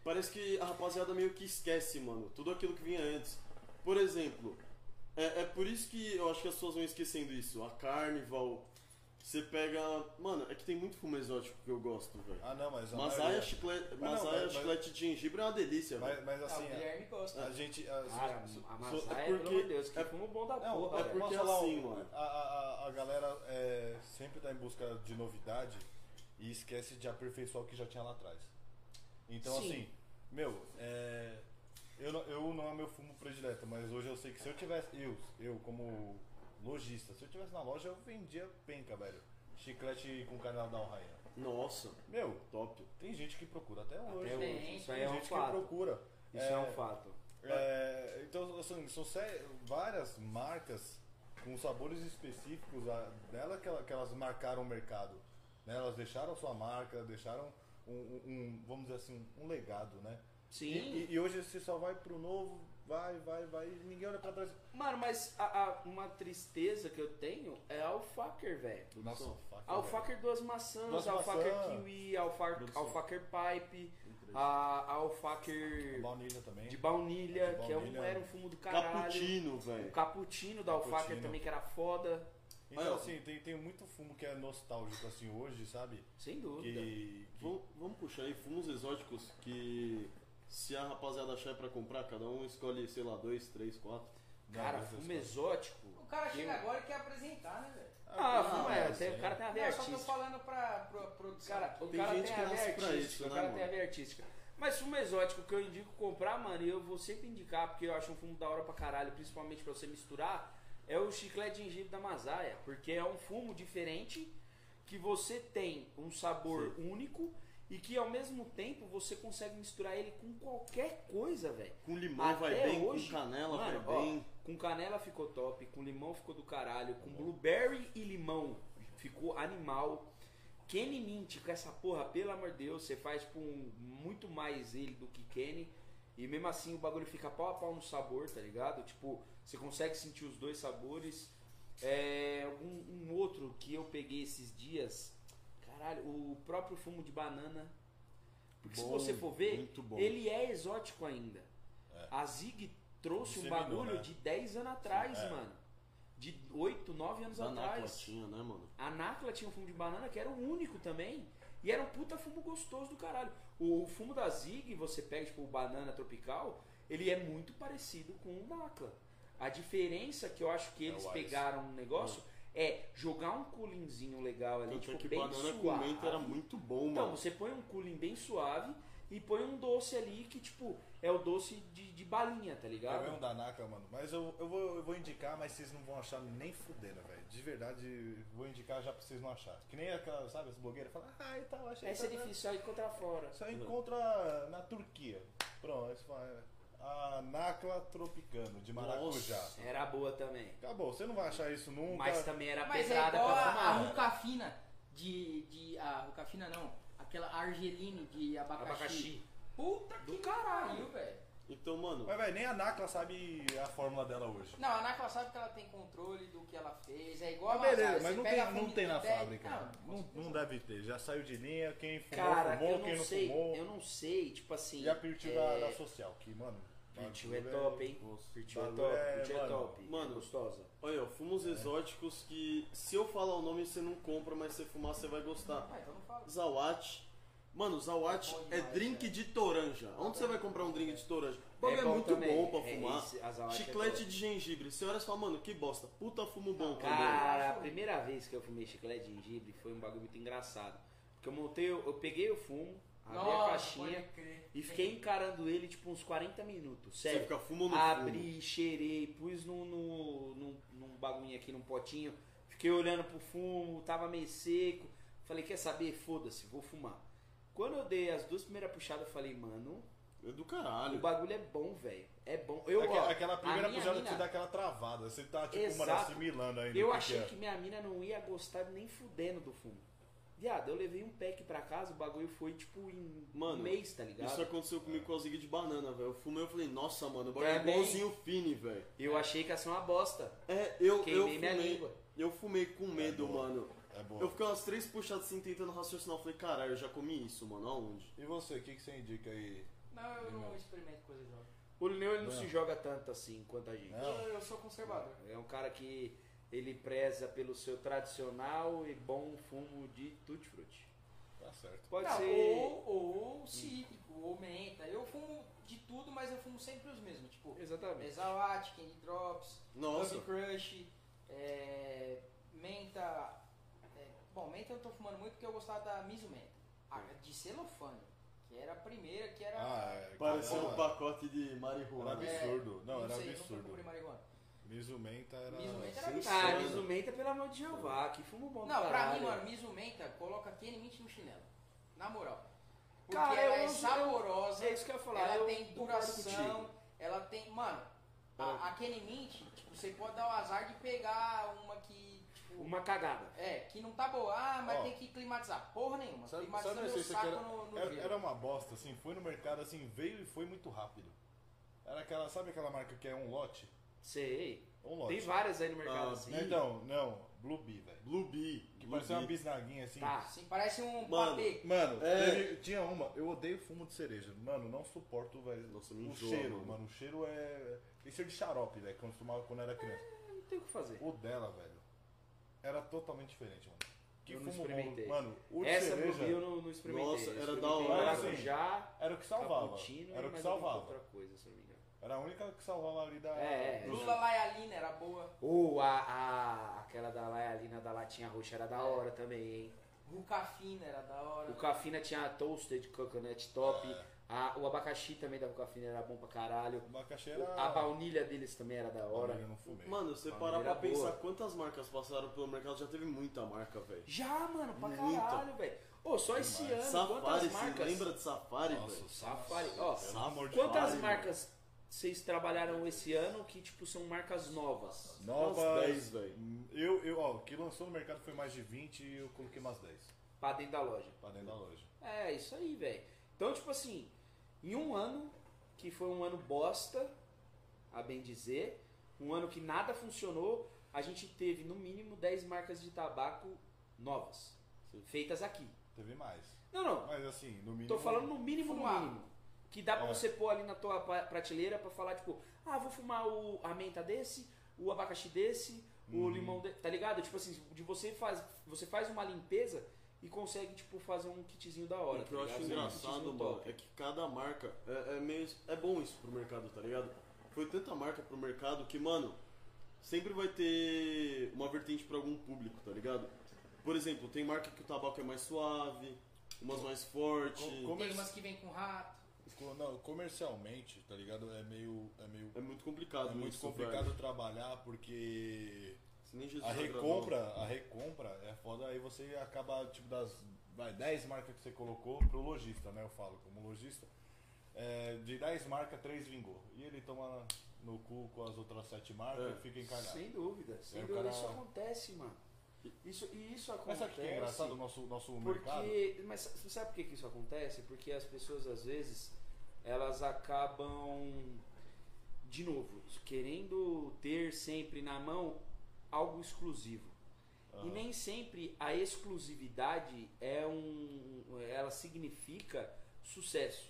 Parece que a rapaziada meio que esquece, mano, tudo aquilo que vinha antes. Por exemplo, é, é por isso que eu acho que as pessoas vão esquecendo isso. A Carnival, você pega. Mano, é que tem muito fumo exótico que eu gosto, velho. Ah, não, mas a Masaia, maioria- chiclete, Mas não, Masaia mas- chiclete de gengibre é uma delícia, Mas, velho. mas Ah, assim, o Guilherme gosta. a gente. a- Cara, so- a so- Masaia, é pelo porque- amor de Deus, que é- fumo bom da Não, porra, é porque falar, assim, mano. A, a, a galera é, sempre tá em busca de novidade e esquece de aperfeiçoar o que já tinha lá atrás. Então, Sim. assim, meu, é, eu, não, eu não é meu fumo predileto, mas hoje eu sei que se eu tivesse, eu, eu como lojista, se eu tivesse na loja, eu vendia penca, velho. Chiclete com canadal rainha. Nossa, Meu, top. tem gente que procura até hoje. Até hoje. Isso aí é um gente que fato. procura. Isso é um fato. É, então, assim, são várias marcas com sabores específicos dela que, ela- que elas marcaram o mercado. né? Elas deixaram sua marca, deixaram um, um- um, vamos dizer assim, um legado, né? Sim. E, e- e hoje você só vai pro novo, vai, vai, vai, e ninguém olha pra trás. Mano, mas a- a- uma tristeza que eu tenho é a Alfaker, velho. Nossa, faca, Alfaker duas maçãs, Duas Alfaker maçã. kiwi, Alfaker, Produção. Pipe, a velho. Alfaker Baunilha também. de baunilha, De que é um- baunilha. era um fumo do caralho. Cappuccino, O velho. cappuccino da Cappuccino. também, que era foda. Então, Olha, assim, tem, tem muito fumo que é nostálgico, assim, hoje, sabe? Sem dúvida. Que, que- Vamos, vamos puxar aí fumos exóticos que se a rapaziada achar pra comprar, cada um escolhe, sei lá, dois, três, quatro. Cara, fumo exótico. O cara chega Eu- agora e quer apresentar, né, velho? Ah, fumo Ah, é, sim. tem- o cara tem a Não, veia eu só tô artística. falando pra, pra produção. Cara, o Tem cara gente tem que a veia nasce pra artística, isso, o né, cara mano? tem a veia artística. Mas fumo exótico que eu indico comprar, mano, e eu vou sempre indicar, porque eu acho um fumo da hora pra caralho, principalmente pra você misturar, é o chiclete de gengibre da Masaia. Porque é um fumo diferente, que você tem um sabor único e que ao mesmo tempo você consegue misturar ele com qualquer coisa, velho. Com limão vai Até bem, hoje, com canela mano, vai ó, bem. Com canela ficou top, com limão ficou do caralho, com blueberry e limão ficou animal. Kenny Mint com essa porra, pelo amor de Deus, você faz tipo um, muito mais ele do que Kenny. E mesmo assim o bagulho fica pau a pau no sabor, tá ligado? Tipo, você consegue sentir os dois sabores. É, um, um outro que eu peguei esses dias, caralho, o próprio fumo de banana. Porque se Bom, você for ver, muito bom. ele é exótico ainda. É. A Zig trouxe um bagulho né? de 10 anos atrás, Sim, é. mano. De 8, 9 anos Da atrás. tinha, né, mano? A Nacla tinha um fumo de banana que era o único também. E era um puta fumo gostoso do caralho. O fumo da Zig, você pega, tipo, o banana tropical, ele é muito parecido com o Nacla. A diferença que eu acho que É eles ice. pegaram um negócio é jogar um coolinzinho legal ali, Tanto tipo, é que bem banana com suave. menta era muito bom, Então, mano. você põe um cooling bem suave e põe um doce ali que, tipo, é o doce de, de balinha, tá É ligado? mesmo da Naka, mano. Mas eu, eu, vou, eu vou indicar, mas vocês não vão achar nem fudendo, velho. De verdade, vou indicar já pra vocês não acharem. Que nem aquela, sabe, as blogueiras falam, ah, e tal, achei Essa é tá- difícil só encontrar fora. Só encontra na Turquia. Pronto, aí você fala, a Nakla Tropicano, de maracujá. Nossa. Era boa também. Acabou, você não vai achar isso nunca. Mas também era Mas é pedrada igual pra a, a fumar. rucafina de, de. A rucafina não. Aquela argeline de abacaxi. Abacaxi. Puta que Do caralho. pariu, velho. Então, mano, Mas, velho, nem a Nakla sabe a fórmula dela hoje. Não, a Nakla sabe que ela tem controle do que ela fez. É igual Mas a beleza, mas não tem, não tem na fábrica. Não, Não, não deve ter. Já saiu de linha, quem fumou, Cara, fumou, eu quem não não sei, fumou. eu não sei, tipo assim. E a partir é, da, da social, que, mano. Pirtil é Bagulho top, hein? Pirtil é top, é, Pirtil é mano, top. mano, é gostosa. Olha, ó, fumos exóticos que se eu falar o nome você não compra, mas se você fumar você vai gostar. Ah, então não fala. Zawat. Mano, Zawat É é drink de toranja. Onde você vai comprar um drink de toranja? O bagulho é, muito também. bom pra É, fumar. é Chiclete top. de gengibre. Você olha e fala, mano, que bosta. Puta fumo bom também. Cara, a primeira vez que eu fumei chiclete de gengibre foi um bagulho muito engraçado. Porque eu montei, eu, eu peguei o fumo, abri a Nossa, caixinha pode crer. e fiquei encarando ele tipo uns 40 minutos. Você Sério. fica fumo no Abri, cheirei, pus no, no, num, num bagulhinho aqui, num potinho. Fiquei olhando pro fumo, tava meio seco. Falei, quer saber? Foda-se, vou fumar. Quando eu dei as duas primeiras puxadas, eu falei, mano, fumo. É do o caralho. bagulho é bom, velho. É bom. Eu, Aquela, ó, aquela a primeira puxada mina- você dá aquela travada. Você tá, tipo, mano, Exato. assimilando ainda. Eu o que achei é. que minha mina não ia gostar nem fudendo do fumo. Viado, eu levei um pack pra casa, o bagulho foi tipo em Mano, um mês, tá ligado? Isso aconteceu comigo com a zigue de banana, velho. Eu fumei e falei, nossa, mano, o bagulho é igualzinho fine, velho. Eu achei que ia ser uma bosta. É, eu, eu Queimei minha fumei. língua. Eu fumei com medo, boa. mano. É boa. Eu fiquei umas três puxadas assim tentando raciocinar. Eu falei, caralho, eu já comi isso, mano. Aonde? E você, o que, que você indica aí? Não, eu não experimento coisa exótica. O Lineu ele não, Não. se joga tanto assim quanto a gente. Não. Eu, eu sou conservador. É um cara que ele preza pelo seu tradicional e bom fumo de tutti-frutti. Tá certo. Pode não, ser... ou, ou cítrico, ou menta. Eu fumo de tudo, mas eu fumo sempre os mesmos. Tipo, Exatamente. Exalat, Candy Drops, Nossa. Crush, é, menta. é, bom, menta eu tô fumando muito porque eu gostava da Miso Menta. A de celofane, que era a primeira, que era. Ah, é. Parecia era- um pacote de Era marihuana. É, absurdo. Não, era sei, eu absurdo. nunca comprei marihuana. Miso Menta era. Miso Menta era. Ah. Mizumenta, pelo amor de Jeová, que fumo bom Não, pra mim, mano, Miso Menta coloca Kenny Mint no chinelo. Na moral. Porque Cara, ela é eu- saborosa, É isso que eu ia falar. ela eu tem duração, ela tem. Mano, a, a Kenny Mint, tipo, você pode dar o azar de pegar uma que. Tipo, Uma cagada. É, que não tá boa. Ah, mas Ó. tem que climatizar. Porra nenhuma. Sabe, Climatizando sabe meu esse saco era, no, no era, era uma bosta, assim, foi no mercado, assim, veio e foi muito rápido. Era aquela, sabe aquela marca que é um lote? Sei. Um. Tem várias aí no mercado Ah, assim. Então, não, Blue Bee, velho. Blue Bee. Que Blue parecia uma Bee. bisnaguinha assim. Tá. Assim, parece um Mano, patê. Mano, É. teve- tinha uma, eu odeio fumo de cereja. Mano, não suporto, velho. Nossa, me O enjoa, cheiro, mano. mano. O cheiro é. Tem cheiro de xarope, velho, quando eu fumava quando era criança. Não tem o que fazer. O dela, velho, era totalmente diferente, mano. Que Eu não fumo experimentei. bom. Mano, o de Essa cereja Blue Bee eu não, não experimentei. Nossa, era experimentei da hora, maracujá, era o que salvava. Era o que salvava. outra coisa, se não me engano. Era a única que salvava ali da. É, é. Lula Laialina era boa. Ou a, a, aquela da Laialina da latinha roxa era da hora também, hein? Rucafina era da hora. O Cafina tinha a Toasted Coconut Top. É. A- o abacaxi também da Cafina era bom pra caralho. O abacaxi era. A baunilha deles também era da hora. Eu não fumei. Mano, você parar pra pensar boa. quantas marcas passaram pelo mercado, já teve muita marca, velho. Já, mano, pra Muita. caralho, velho. Ô, só esse ano, Safari, quantas você marcas... lembra de Safari, Nossa, velho? Safari, ó. De Quantas marcas vocês trabalharam esse ano que, tipo, são marcas novas? Novas. Umas 10, velho. Eu, eu, ó, o que lançou no mercado foi mais de 20 e eu coloquei umas 10 Pra dentro da loja. pra dentro da loja. É, isso aí, velho. Então, tipo assim, em um ano, que foi um ano bosta, a bem dizer, um ano que nada funcionou, a gente teve no mínimo 10 marcas de tabaco novas. Sim. Feitas aqui. Teve mais. Não, não. Mas assim, no mínimo. Tô falando no mínimo, no mínimo. Que dá pra É. você pôr ali na tua prateleira pra falar, tipo, ah, vou fumar o, a menta desse, o abacaxi desse, o Uhum. limão desse. Tá ligado? Tipo assim, de você faz, você faz uma limpeza e consegue, tipo, fazer um kitzinho da hora. O que tá eu ligado? acho Um engraçado, kitzinho mano, é que cada marca é, é meio. É bom isso pro mercado, tá ligado? Foi tanta marca pro mercado que, mano, sempre vai ter uma vertente pra algum público, tá ligado? Por exemplo, tem marca que o tabaco é mais suave, umas mais forte. Co- como- Tem umas que vem com rato. Não, comercialmente, tá ligado? É meio. É meio. É muito complicado É muito isso, complicado velho. trabalhar porque Se nem Jesus a vai recompra, a recompra é foda, aí você acaba, tipo, das vai, 10 marcas que você colocou pro lojista, né? Eu falo como lojista. é, de 10 marcas, 3 vingou. E ele toma no cu com as outras 7 marcas É. e fica encalhado. Sem dúvida, sem Aí o dúvida. cara- Isso acontece, mano. Isso, e isso acontece. Mas sabe o que é engraçado o nosso, nosso mercado? Porque, mas sa- sabe por que, isso acontece? Porque as pessoas às vezes elas acabam de novo querendo ter sempre na mão algo exclusivo. E Aham. nem sempre a exclusividade é um ela significa sucesso.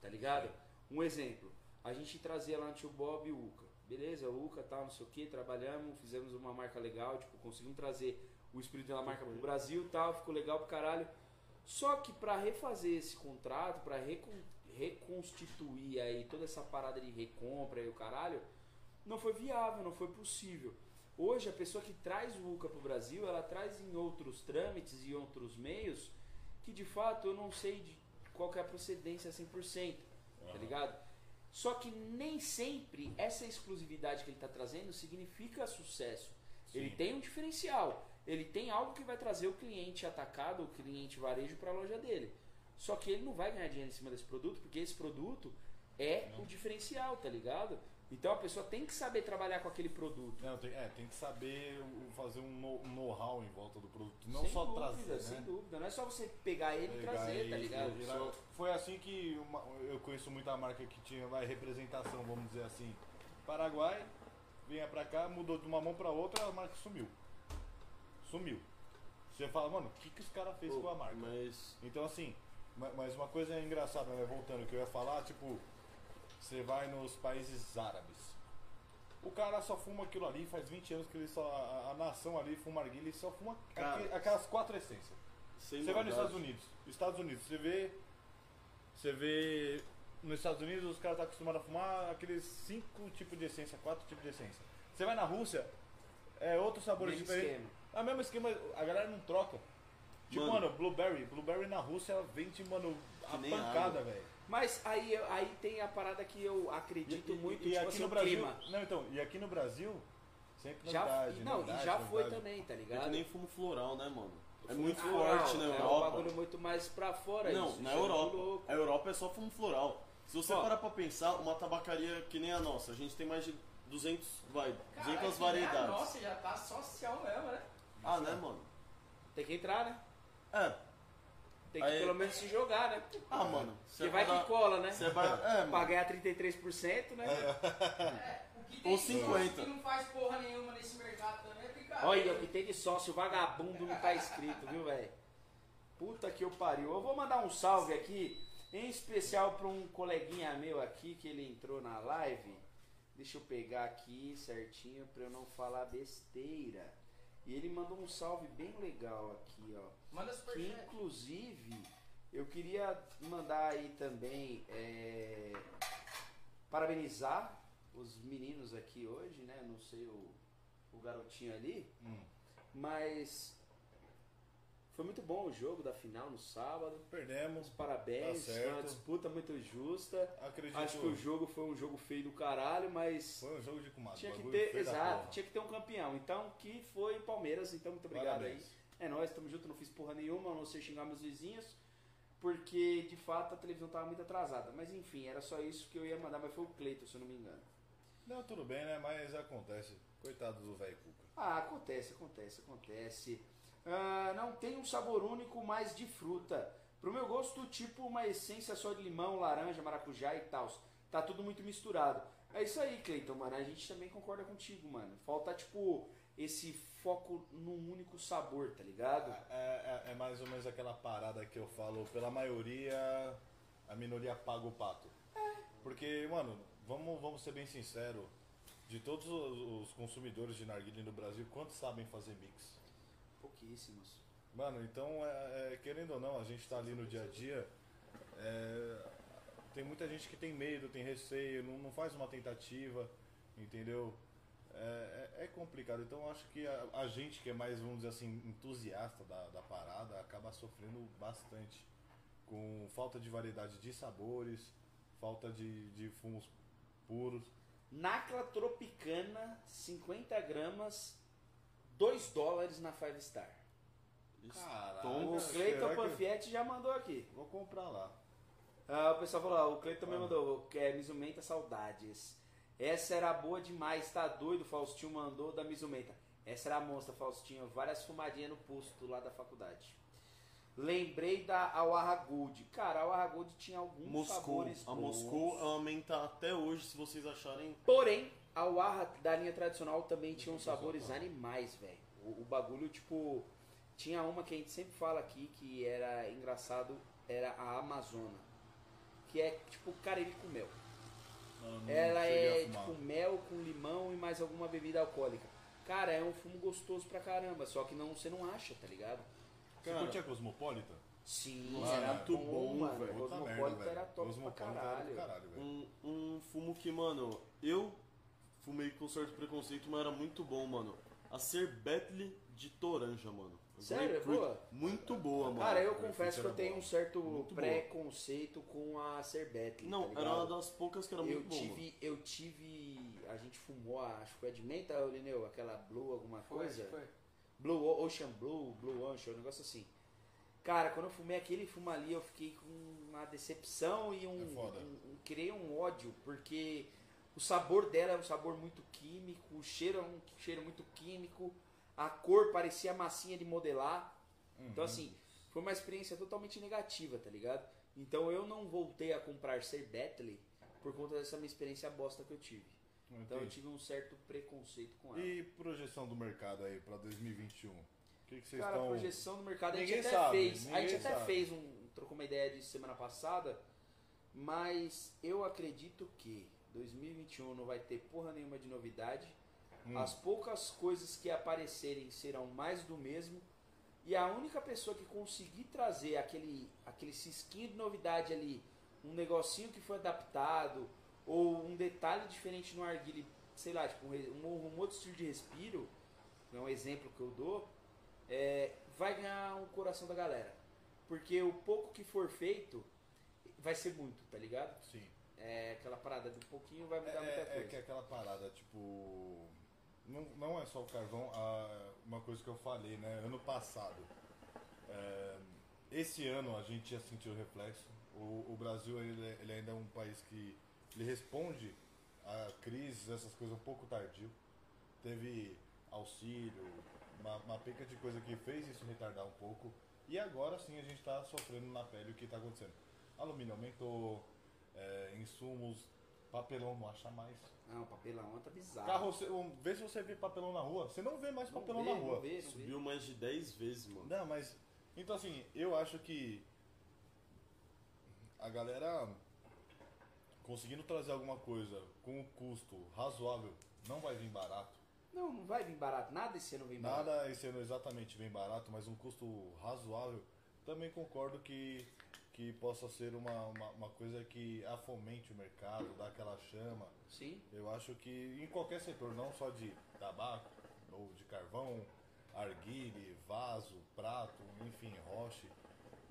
Tá ligado? Um exemplo, a gente trazia lá no tio Bob o Uca. Beleza, o Uca tal, não sei o que, trabalhamos, fizemos uma marca legal, tipo, conseguimos trazer o espírito da marca pro Brasil tal, ficou legal pro caralho. Só que pra refazer esse contrato, pra recon- reconstituir aí toda essa parada de recompra e o caralho, não foi viável, não foi possível. Hoje a pessoa que traz o UCA pro Brasil, ela traz em outros trâmites e outros meios que de fato eu não sei de qual é a procedência 100%, tá ligado? Só que nem sempre essa exclusividade que ele está trazendo significa sucesso. Ele tem um diferencial. Ele tem algo que vai trazer o cliente atacado, o cliente varejo para a loja dele. Só que ele não vai ganhar dinheiro em cima desse produto, porque esse produto é o diferencial, tá ligado? Então a pessoa tem que saber trabalhar com aquele produto. Não, tem, é, tem que saber fazer um know- know-how em volta do produto. Não sem só dúvida, trazer, sem né? dúvida. Não é só você pegar ele e Pegar trazer, tá e- ligado? e- e- Só- Foi assim que uma- eu conheço muita marca que tinha vai, representação, vamos dizer assim. Paraguai, vinha pra cá, mudou de uma mão pra outra, a marca sumiu. Sumiu. Você fala, mano, o que, que os caras fez com a marca? Mas. Então assim, ma- mas uma coisa engraçada, né? Voltando que eu ia falar, tipo, você vai nos países árabes. O cara só fuma aquilo ali, faz 20 anos que ele só. A, a nação ali fuma arguilha, ele só fuma Cara. aqui- aquelas quatro essências. Você vai nos. Estados Unidos. Estados Unidos, você vê. Você vê. Nos Estados Unidos os caras estão acostumados a fumar aqueles cinco tipos de essência, quatro tipos de essência. Você vai na Rússia, é outro sabor Mesmo diferente. esquema. É o mesmo esquema, a galera não troca. Tipo, Mano. mano, Blueberry. Blueberry na Rússia vende, mano, a pancada, velho. Mas aí, aí tem a parada que eu acredito muito, e tipo aqui assim, no Brasil. clima. Não, então, e aqui no Brasil, sempre Já, novidade, não, novidade, e já foi novidade. também, tá É ligado? que nem fumo floral, né, mano? É muito floral, forte na É um Europa. bagulho muito mais pra fora Não, isso. na é Europa. louco. A Europa é só fumo floral. Se você Ó. parar pra pensar, uma tabacaria que nem a nossa, a gente tem mais de 200, vai, 200 Caralho, que nem a variedades. Nossa, já tá social mesmo, né? Ah, né, mano? Tem que entrar, né? É. Tem que Aí- pelo menos se jogar, né? Ah, mano. Porque vai que cola, né? Você vai. É, Pra mano. ganhar 33%, né? É, o que tem Ou de 50. sócio que não faz porra nenhuma nesse mercado também é brincadeira. Olha, o que tem de sócio vagabundo não tá escrito, viu, velho? Puta que eu pariu. Eu vou mandar um salve aqui, em especial pra um coleguinha meu aqui, que ele entrou na live. Deixa eu pegar aqui certinho pra eu não falar besteira. E ele mandou um salve bem legal aqui, ó. Manda Que superchat. inclusive eu queria mandar aí também é, parabenizar os meninos aqui hoje, né? Não sei o, o garotinho ali, Hum. mas foi muito bom o jogo da final no sábado. Perdemos. Parabéns, Tá foi uma disputa muito justa. Acredito. Acho que o jogo foi um jogo feio do caralho, mas Foi um jogo de comadre. tinha que ter, exato, tinha que ter um campeão. Então, que foi o Palmeiras, então muito obrigado aí. Parabéns. É nóis, tamo junto, não fiz porra nenhuma, a não sei xingar meus vizinhos, porque de fato a televisão tava muito atrasada. Mas enfim, era só isso que eu ia mandar, mas foi o Cleiton, se eu não me engano. Não, tudo bem, né? Mas acontece. Coitado do velho Cuca. Ah, acontece, acontece, acontece. Ah, não tem um sabor único, mas de fruta. Pro meu gosto, tipo uma essência só de limão, laranja, maracujá e tal. Tá tudo muito misturado. É isso aí, Cleiton, mano. A gente também concorda contigo, mano. Falta, tipo, esse foco num único sabor, tá ligado? É, é- é mais ou menos aquela parada que eu falo, pela maioria, a minoria paga o pato. Porque, mano, vamos, vamos ser bem sinceros, de todos os, os consumidores de narguilé no Brasil, quantos sabem fazer mix? Pouquíssimos. Mano, então, é, é, querendo ou não, a gente tá ali no dia a dia, é, tem muita gente que tem medo, tem receio, não, não faz uma tentativa, entendeu? É, é- é complicado, então acho que a, a gente que é mais, vamos dizer assim, entusiasta da, da parada, acaba sofrendo bastante com falta de variedade de sabores, falta de, de fumos puros. Nacla Tropicana, 50 gramas, 2 dólares na Five Star. Caralho, O Cleiton que- Panfietti já mandou aqui. Vou comprar lá. Ah, o pessoal falou, ó, o Cleiton também Ah. mandou, que é Mizumenta Saudades. Essa era boa demais, tá doido? Faustinho mandou da Mizumenta. Essa era a monstra, Faustinho. Várias fumadinhas no posto lá da faculdade. Lembrei da Awaha Gold. Cara, a Awaha Gold tinha alguns Moscou. sabores A bons. Moscou aumenta até hoje, se vocês acharem. Porém, a Awaha da linha tradicional também tinha uns sabores animais, velho. O, o bagulho, tipo... Tinha uma que a gente sempre fala aqui, que era engraçado, era a Amazona. Que é, tipo, cariri com mel. Ela é tipo mel com limão e mais alguma bebida alcoólica. Cara, é um fumo gostoso pra caramba, só que não, você não acha, tá ligado? Você Cara, curte a Cosmopolita? Sim, Nossa, era muito bom, mano. velho. Puta merda, Cosmopolita velho. era top pra era caralho. do caralho, um, um fumo que, mano, eu fumei com certo preconceito, mas era muito bom, mano. A Cerbetle de Toranja, mano. Sério? É boa? Muito boa, mano. Cara, eu confesso que eu tenho boa. um certo Muito boa. preconceito com a Cerbetle. Não, tá era uma das poucas que era eu muito tive, eu tive. A gente fumou, a- acho que foi a de menta, Lineu, aquela Blue alguma coisa. Foi. Blue Ocean Blue, Blue Ocean, um negócio assim. Cara, quando eu fumei aquele fumo ali, eu fiquei com uma decepção e um, É foda. um- um- criei um ódio, porque o sabor dela é um sabor muito químico, o cheiro é um cheiro muito químico, a cor parecia massinha de modelar. Então Uhum. assim, foi uma experiência totalmente negativa, tá ligado? Então eu não voltei a comprar Ser Bentley por conta dessa minha experiência bosta que eu tive. Não Então eu entendi. tive um certo preconceito com ela. E projeção do mercado aí pra 2021? O que, que vocês Cara, estão. a projeção do mercado a gente Ninguém até sabe, fez. A ninguém gente até sabe. fez um. trocou uma ideia disso semana passada. Mas eu acredito que 2021 não vai ter porra nenhuma de novidade. Hum. As poucas coisas que aparecerem serão mais do mesmo. E a única pessoa que conseguir trazer aquele, aquele cisquinho de novidade ali, um negocinho que foi adaptado, ou um detalhe diferente no arguile, sei lá, tipo um, um outro estilo de respiro, é um exemplo que eu dou, é, vai ganhar o coração da galera. Porque o pouco que for feito vai ser muito, tá ligado? Sim. É aquela parada do pouquinho vai É, mudar muita é, coisa. é que aquela parada, tipo. Não, não é só o carvão, a- uma coisa que eu falei, né? Ano passado. é, esse ano a gente já sentiu o reflexo. O, o Brasil ele, é- ele ainda é um país que ele responde a crises, essas coisas um pouco tardio. Teve auxílio, uma, uma penca de coisa que fez isso retardar um pouco. E agora sim a gente está sofrendo na pele o que está acontecendo. Alumínio aumentou, é, insumos, papelão não acha mais. Não, o papelão tá bizarro. Carro, você- vê se você vê papelão na rua. Você não vê mais Não papelão vê, na rua. Não vê, não vê. Subiu mais de 10 vezes, mano. Não, mas. Então assim, eu acho que. A galera. Conseguindo trazer alguma coisa com um custo razoável, não vai vir barato. Não, não vai vir barato. Nada esse ano vem barato. Nada esse ano exatamente vem barato, mas um custo razoável. Também concordo que, que possa ser uma, uma, uma coisa que afomente o mercado, dá aquela chama. Sim. Eu acho que em qualquer setor, não só de tabaco ou de carvão, arguile, vaso, prato, enfim, roche,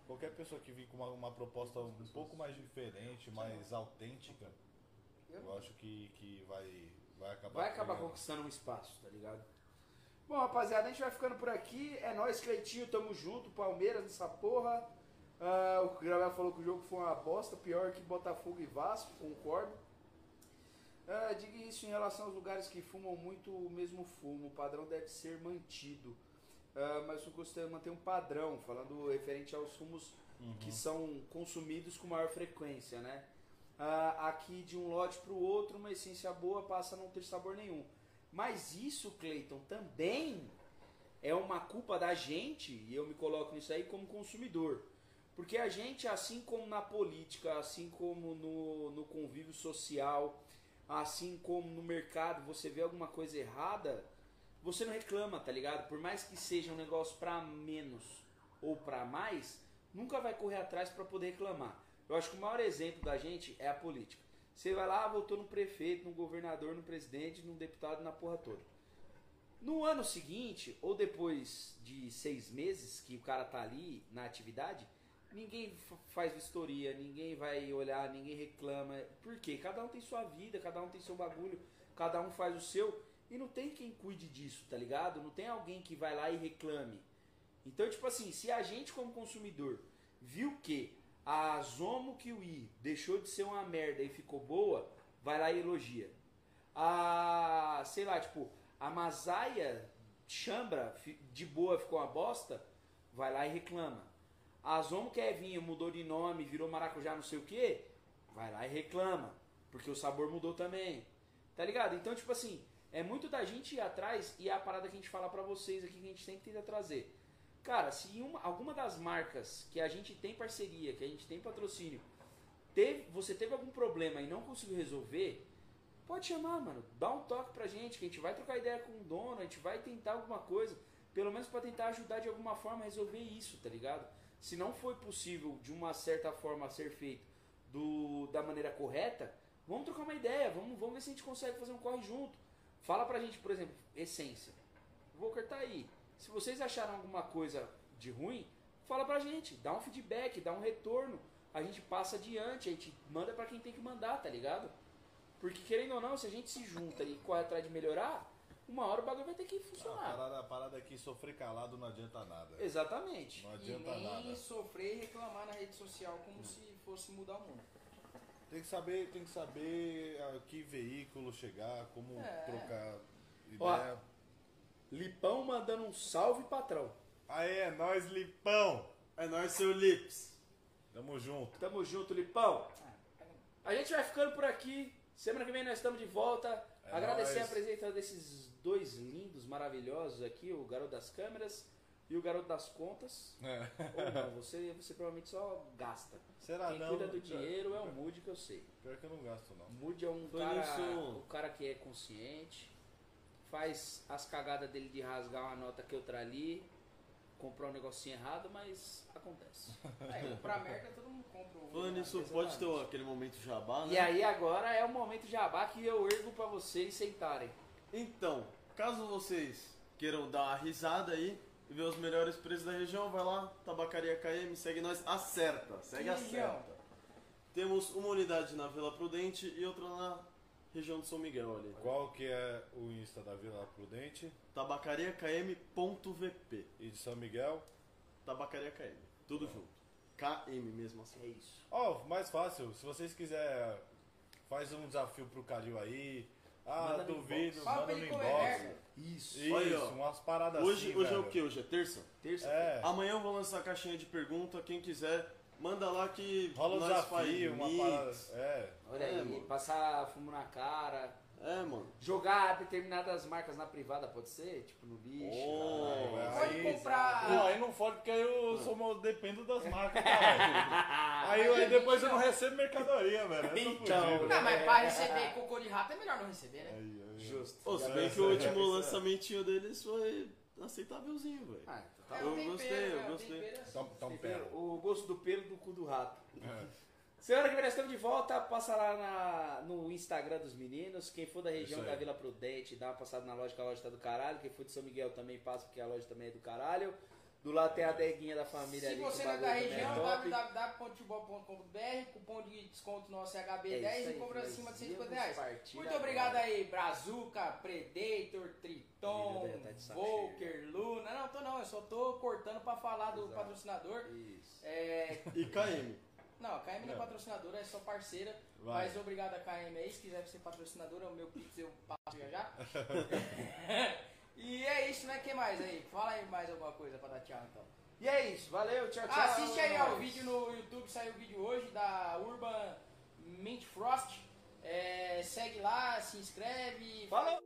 qualquer pessoa que vir com uma, uma proposta um pouco mais diferente, mais autêntica, eu acho que, que vai, vai acabar. Vai acabar pegando. conquistando um espaço, tá ligado? Bom, rapaziada, a gente vai ficando por aqui. É nóis, Cleitinho, tamo junto. Palmeiras nessa porra. Ah, o Gabriel falou que o jogo foi uma bosta, pior que Botafogo e Vasco, concordo. Ah, diga isso em relação aos lugares que fumam muito o mesmo fumo. O padrão deve ser mantido. Ah, mas eu gostaria de manter um padrão, falando referente aos fumos que são consumidos com maior frequência, né? Aqui de um lote para o outro, uma essência boa passa a não ter sabor nenhum. Mas isso, Cleiton, também é uma culpa da gente, e eu me coloco nisso aí como consumidor. Porque a gente, assim como na política, assim como no, no convívio social, assim como no mercado, você vê alguma coisa errada, você não reclama, tá ligado? Por mais que seja um negócio pra menos ou pra mais, nunca vai correr atrás pra poder reclamar. Eu acho que o maior exemplo da gente é a política. Você vai lá, votou no prefeito, no governador, no presidente, no deputado, na porra toda. No ano seguinte, ou depois de seis meses que o cara tá ali na atividade, ninguém faz vistoria, ninguém vai olhar, ninguém reclama. Por quê? Cada um tem sua vida, cada um tem seu bagulho, cada um faz o seu. E não tem quem cuide disso, tá ligado? Não tem alguém que vai lá e reclame. Então, tipo assim, se a gente como consumidor viu que a Zomo Kiwi deixou de ser uma merda e ficou boa, vai lá e elogia. A, sei lá, tipo, a Masaia Chambra de boa ficou uma bosta, vai lá e reclama. A Zomo Kevinho mudou de nome, virou maracujá não sei o que, vai lá e reclama, porque o sabor mudou também. Tá ligado? Então, tipo assim, é muito da gente ir atrás e é a parada que a gente fala pra vocês aqui que a gente sempre tenta trazer. Cara, se uma, alguma das marcas que a gente tem parceria, que a gente tem patrocínio, teve, você teve algum problema e não conseguiu resolver, pode chamar, mano. Dá um toque pra gente, que a gente vai trocar ideia com o dono, a gente vai tentar alguma coisa, pelo menos pra tentar ajudar de alguma forma a resolver isso, tá ligado? Se não foi possível de uma certa forma ser feito do, da maneira correta, vamos trocar uma ideia, vamos, vamos ver se a gente consegue fazer um corre junto. Fala pra gente, por exemplo, essência. O Volker tá aí. Se vocês acharam alguma coisa de ruim, fala pra gente, dá um feedback, dá um retorno. A gente passa adiante, a gente manda pra quem tem que mandar, tá ligado? Porque querendo ou não, se a gente se junta e corre atrás de melhorar, uma hora o bagulho vai ter que A funcionar. parada, a parada aqui, sofrer calado não adianta nada. Exatamente. Não E adianta nem nada. sofrer e reclamar na rede social como se fosse mudar o mundo. Tem que saber, tem que saber a que veículo chegar, como É. trocar Ó. ideia. Lipão mandando um salve, patrão. Aê, é nóis, Lipão! É nóis, seu Lips. Tamo junto. Tamo junto, Lipão. Ah, A gente vai ficando por aqui. Semana que vem nós estamos de volta. É Agradecer nóis. a presença desses dois lindos, maravilhosos aqui, o garoto das câmeras e o garoto das contas. É. Ou não, você, você provavelmente só gasta. Será Quem não? cuida do dinheiro é o Moody que eu sei. Pior que eu não gasto, não. O Moody é um Foi cara, isso. o cara que é consciente, faz as cagadas dele de rasgar uma nota que outra ali, comprar um negocinho errado, mas acontece. É, comprar merda todo mundo compra. o- Falando nisso, pode ter aquele momento jabá, né? E aí agora é o momento jabá que eu ergo pra vocês sentarem. Então, caso vocês queiram dar uma risada aí e ver os melhores preços da região, vai lá, Tabacaria KM, segue nós, acerta, segue Que acerta. região? Temos uma unidade na Vila Prudente e outra na região de São Miguel ali. Qual que é o Insta da Vila Prudente Tabacariakm.vp. e de São Miguel? Tabacaria KM. Tudo junto. KM mesmo assim. É isso. Ó, mais fácil, se vocês quiserem, faz um desafio pro Calil aí. Ah, Manda duvido, manda no inbox. Isso. Isso, Olha ó. umas paradas Hoje, assim, hoje é o velho. que? Hoje é terça? Terça. É, Amanhã eu vou lançar a caixinha de pergunta. Quem quiser, manda lá que rola nós desafio, faz uma parada. É, Olha É, aí, mano. passar fumo na cara. É, mano. Jogar determinadas marcas na privada, pode ser? Tipo no lixo. Oh, caralho. Pode Aí, comprar. Não, aí não fode porque aí eu sou mal, dependo das marcas, cara. aí, aí depois eu não recebo mercadoria, velho. Eu tô Então, fudido. Não, mas pra receber cocô de rato é melhor não receber, né? Aí, aí, Justo. Se É, bem que é, o é, último é. lançamentinho deles foi aceitávelzinho, velho. Ah, então tá É, o Eu tempero, gostei, eu é, o gostei. tempero é assim. Então, então pera. O gosto do pelo do cu do rato. É. Semana que vem nós estamos de volta, passa lá na- no Instagram dos meninos. Quem for da região Isso aí. da Vila Prudente, dá uma passada na loja, que a loja tá do caralho. Quem for de São Miguel também passa, porque a loja também é do caralho. Do lado tem a deguinha da família Se ali. você não o é da também região, top. www.tibol.com.br, cupom de desconto nosso é É HB10 isso e aí, compra nós acima de 150 íamos reais. Muito agora. obrigado aí, Brazuca, Predator, Triton, tá Volker, Luna. Não, tô não, eu só tô cortando pra falar do Exato. patrocinador. Isso. É, E KM. Não, a KM não é Não. patrocinadora, é só parceira. Vai. Mas obrigado a KM aí, se quiser ser patrocinadora, o meu Pix eu passo já já. e é isso, né? O que mais aí? Fala aí mais alguma coisa pra dar tchau então. E é isso, valeu, tchau, tchau. Ah, assiste aí é ó, o nóis. vídeo no YouTube, saiu o vídeo hoje da Urban Mint Frost. É, segue lá, se inscreve. Falou!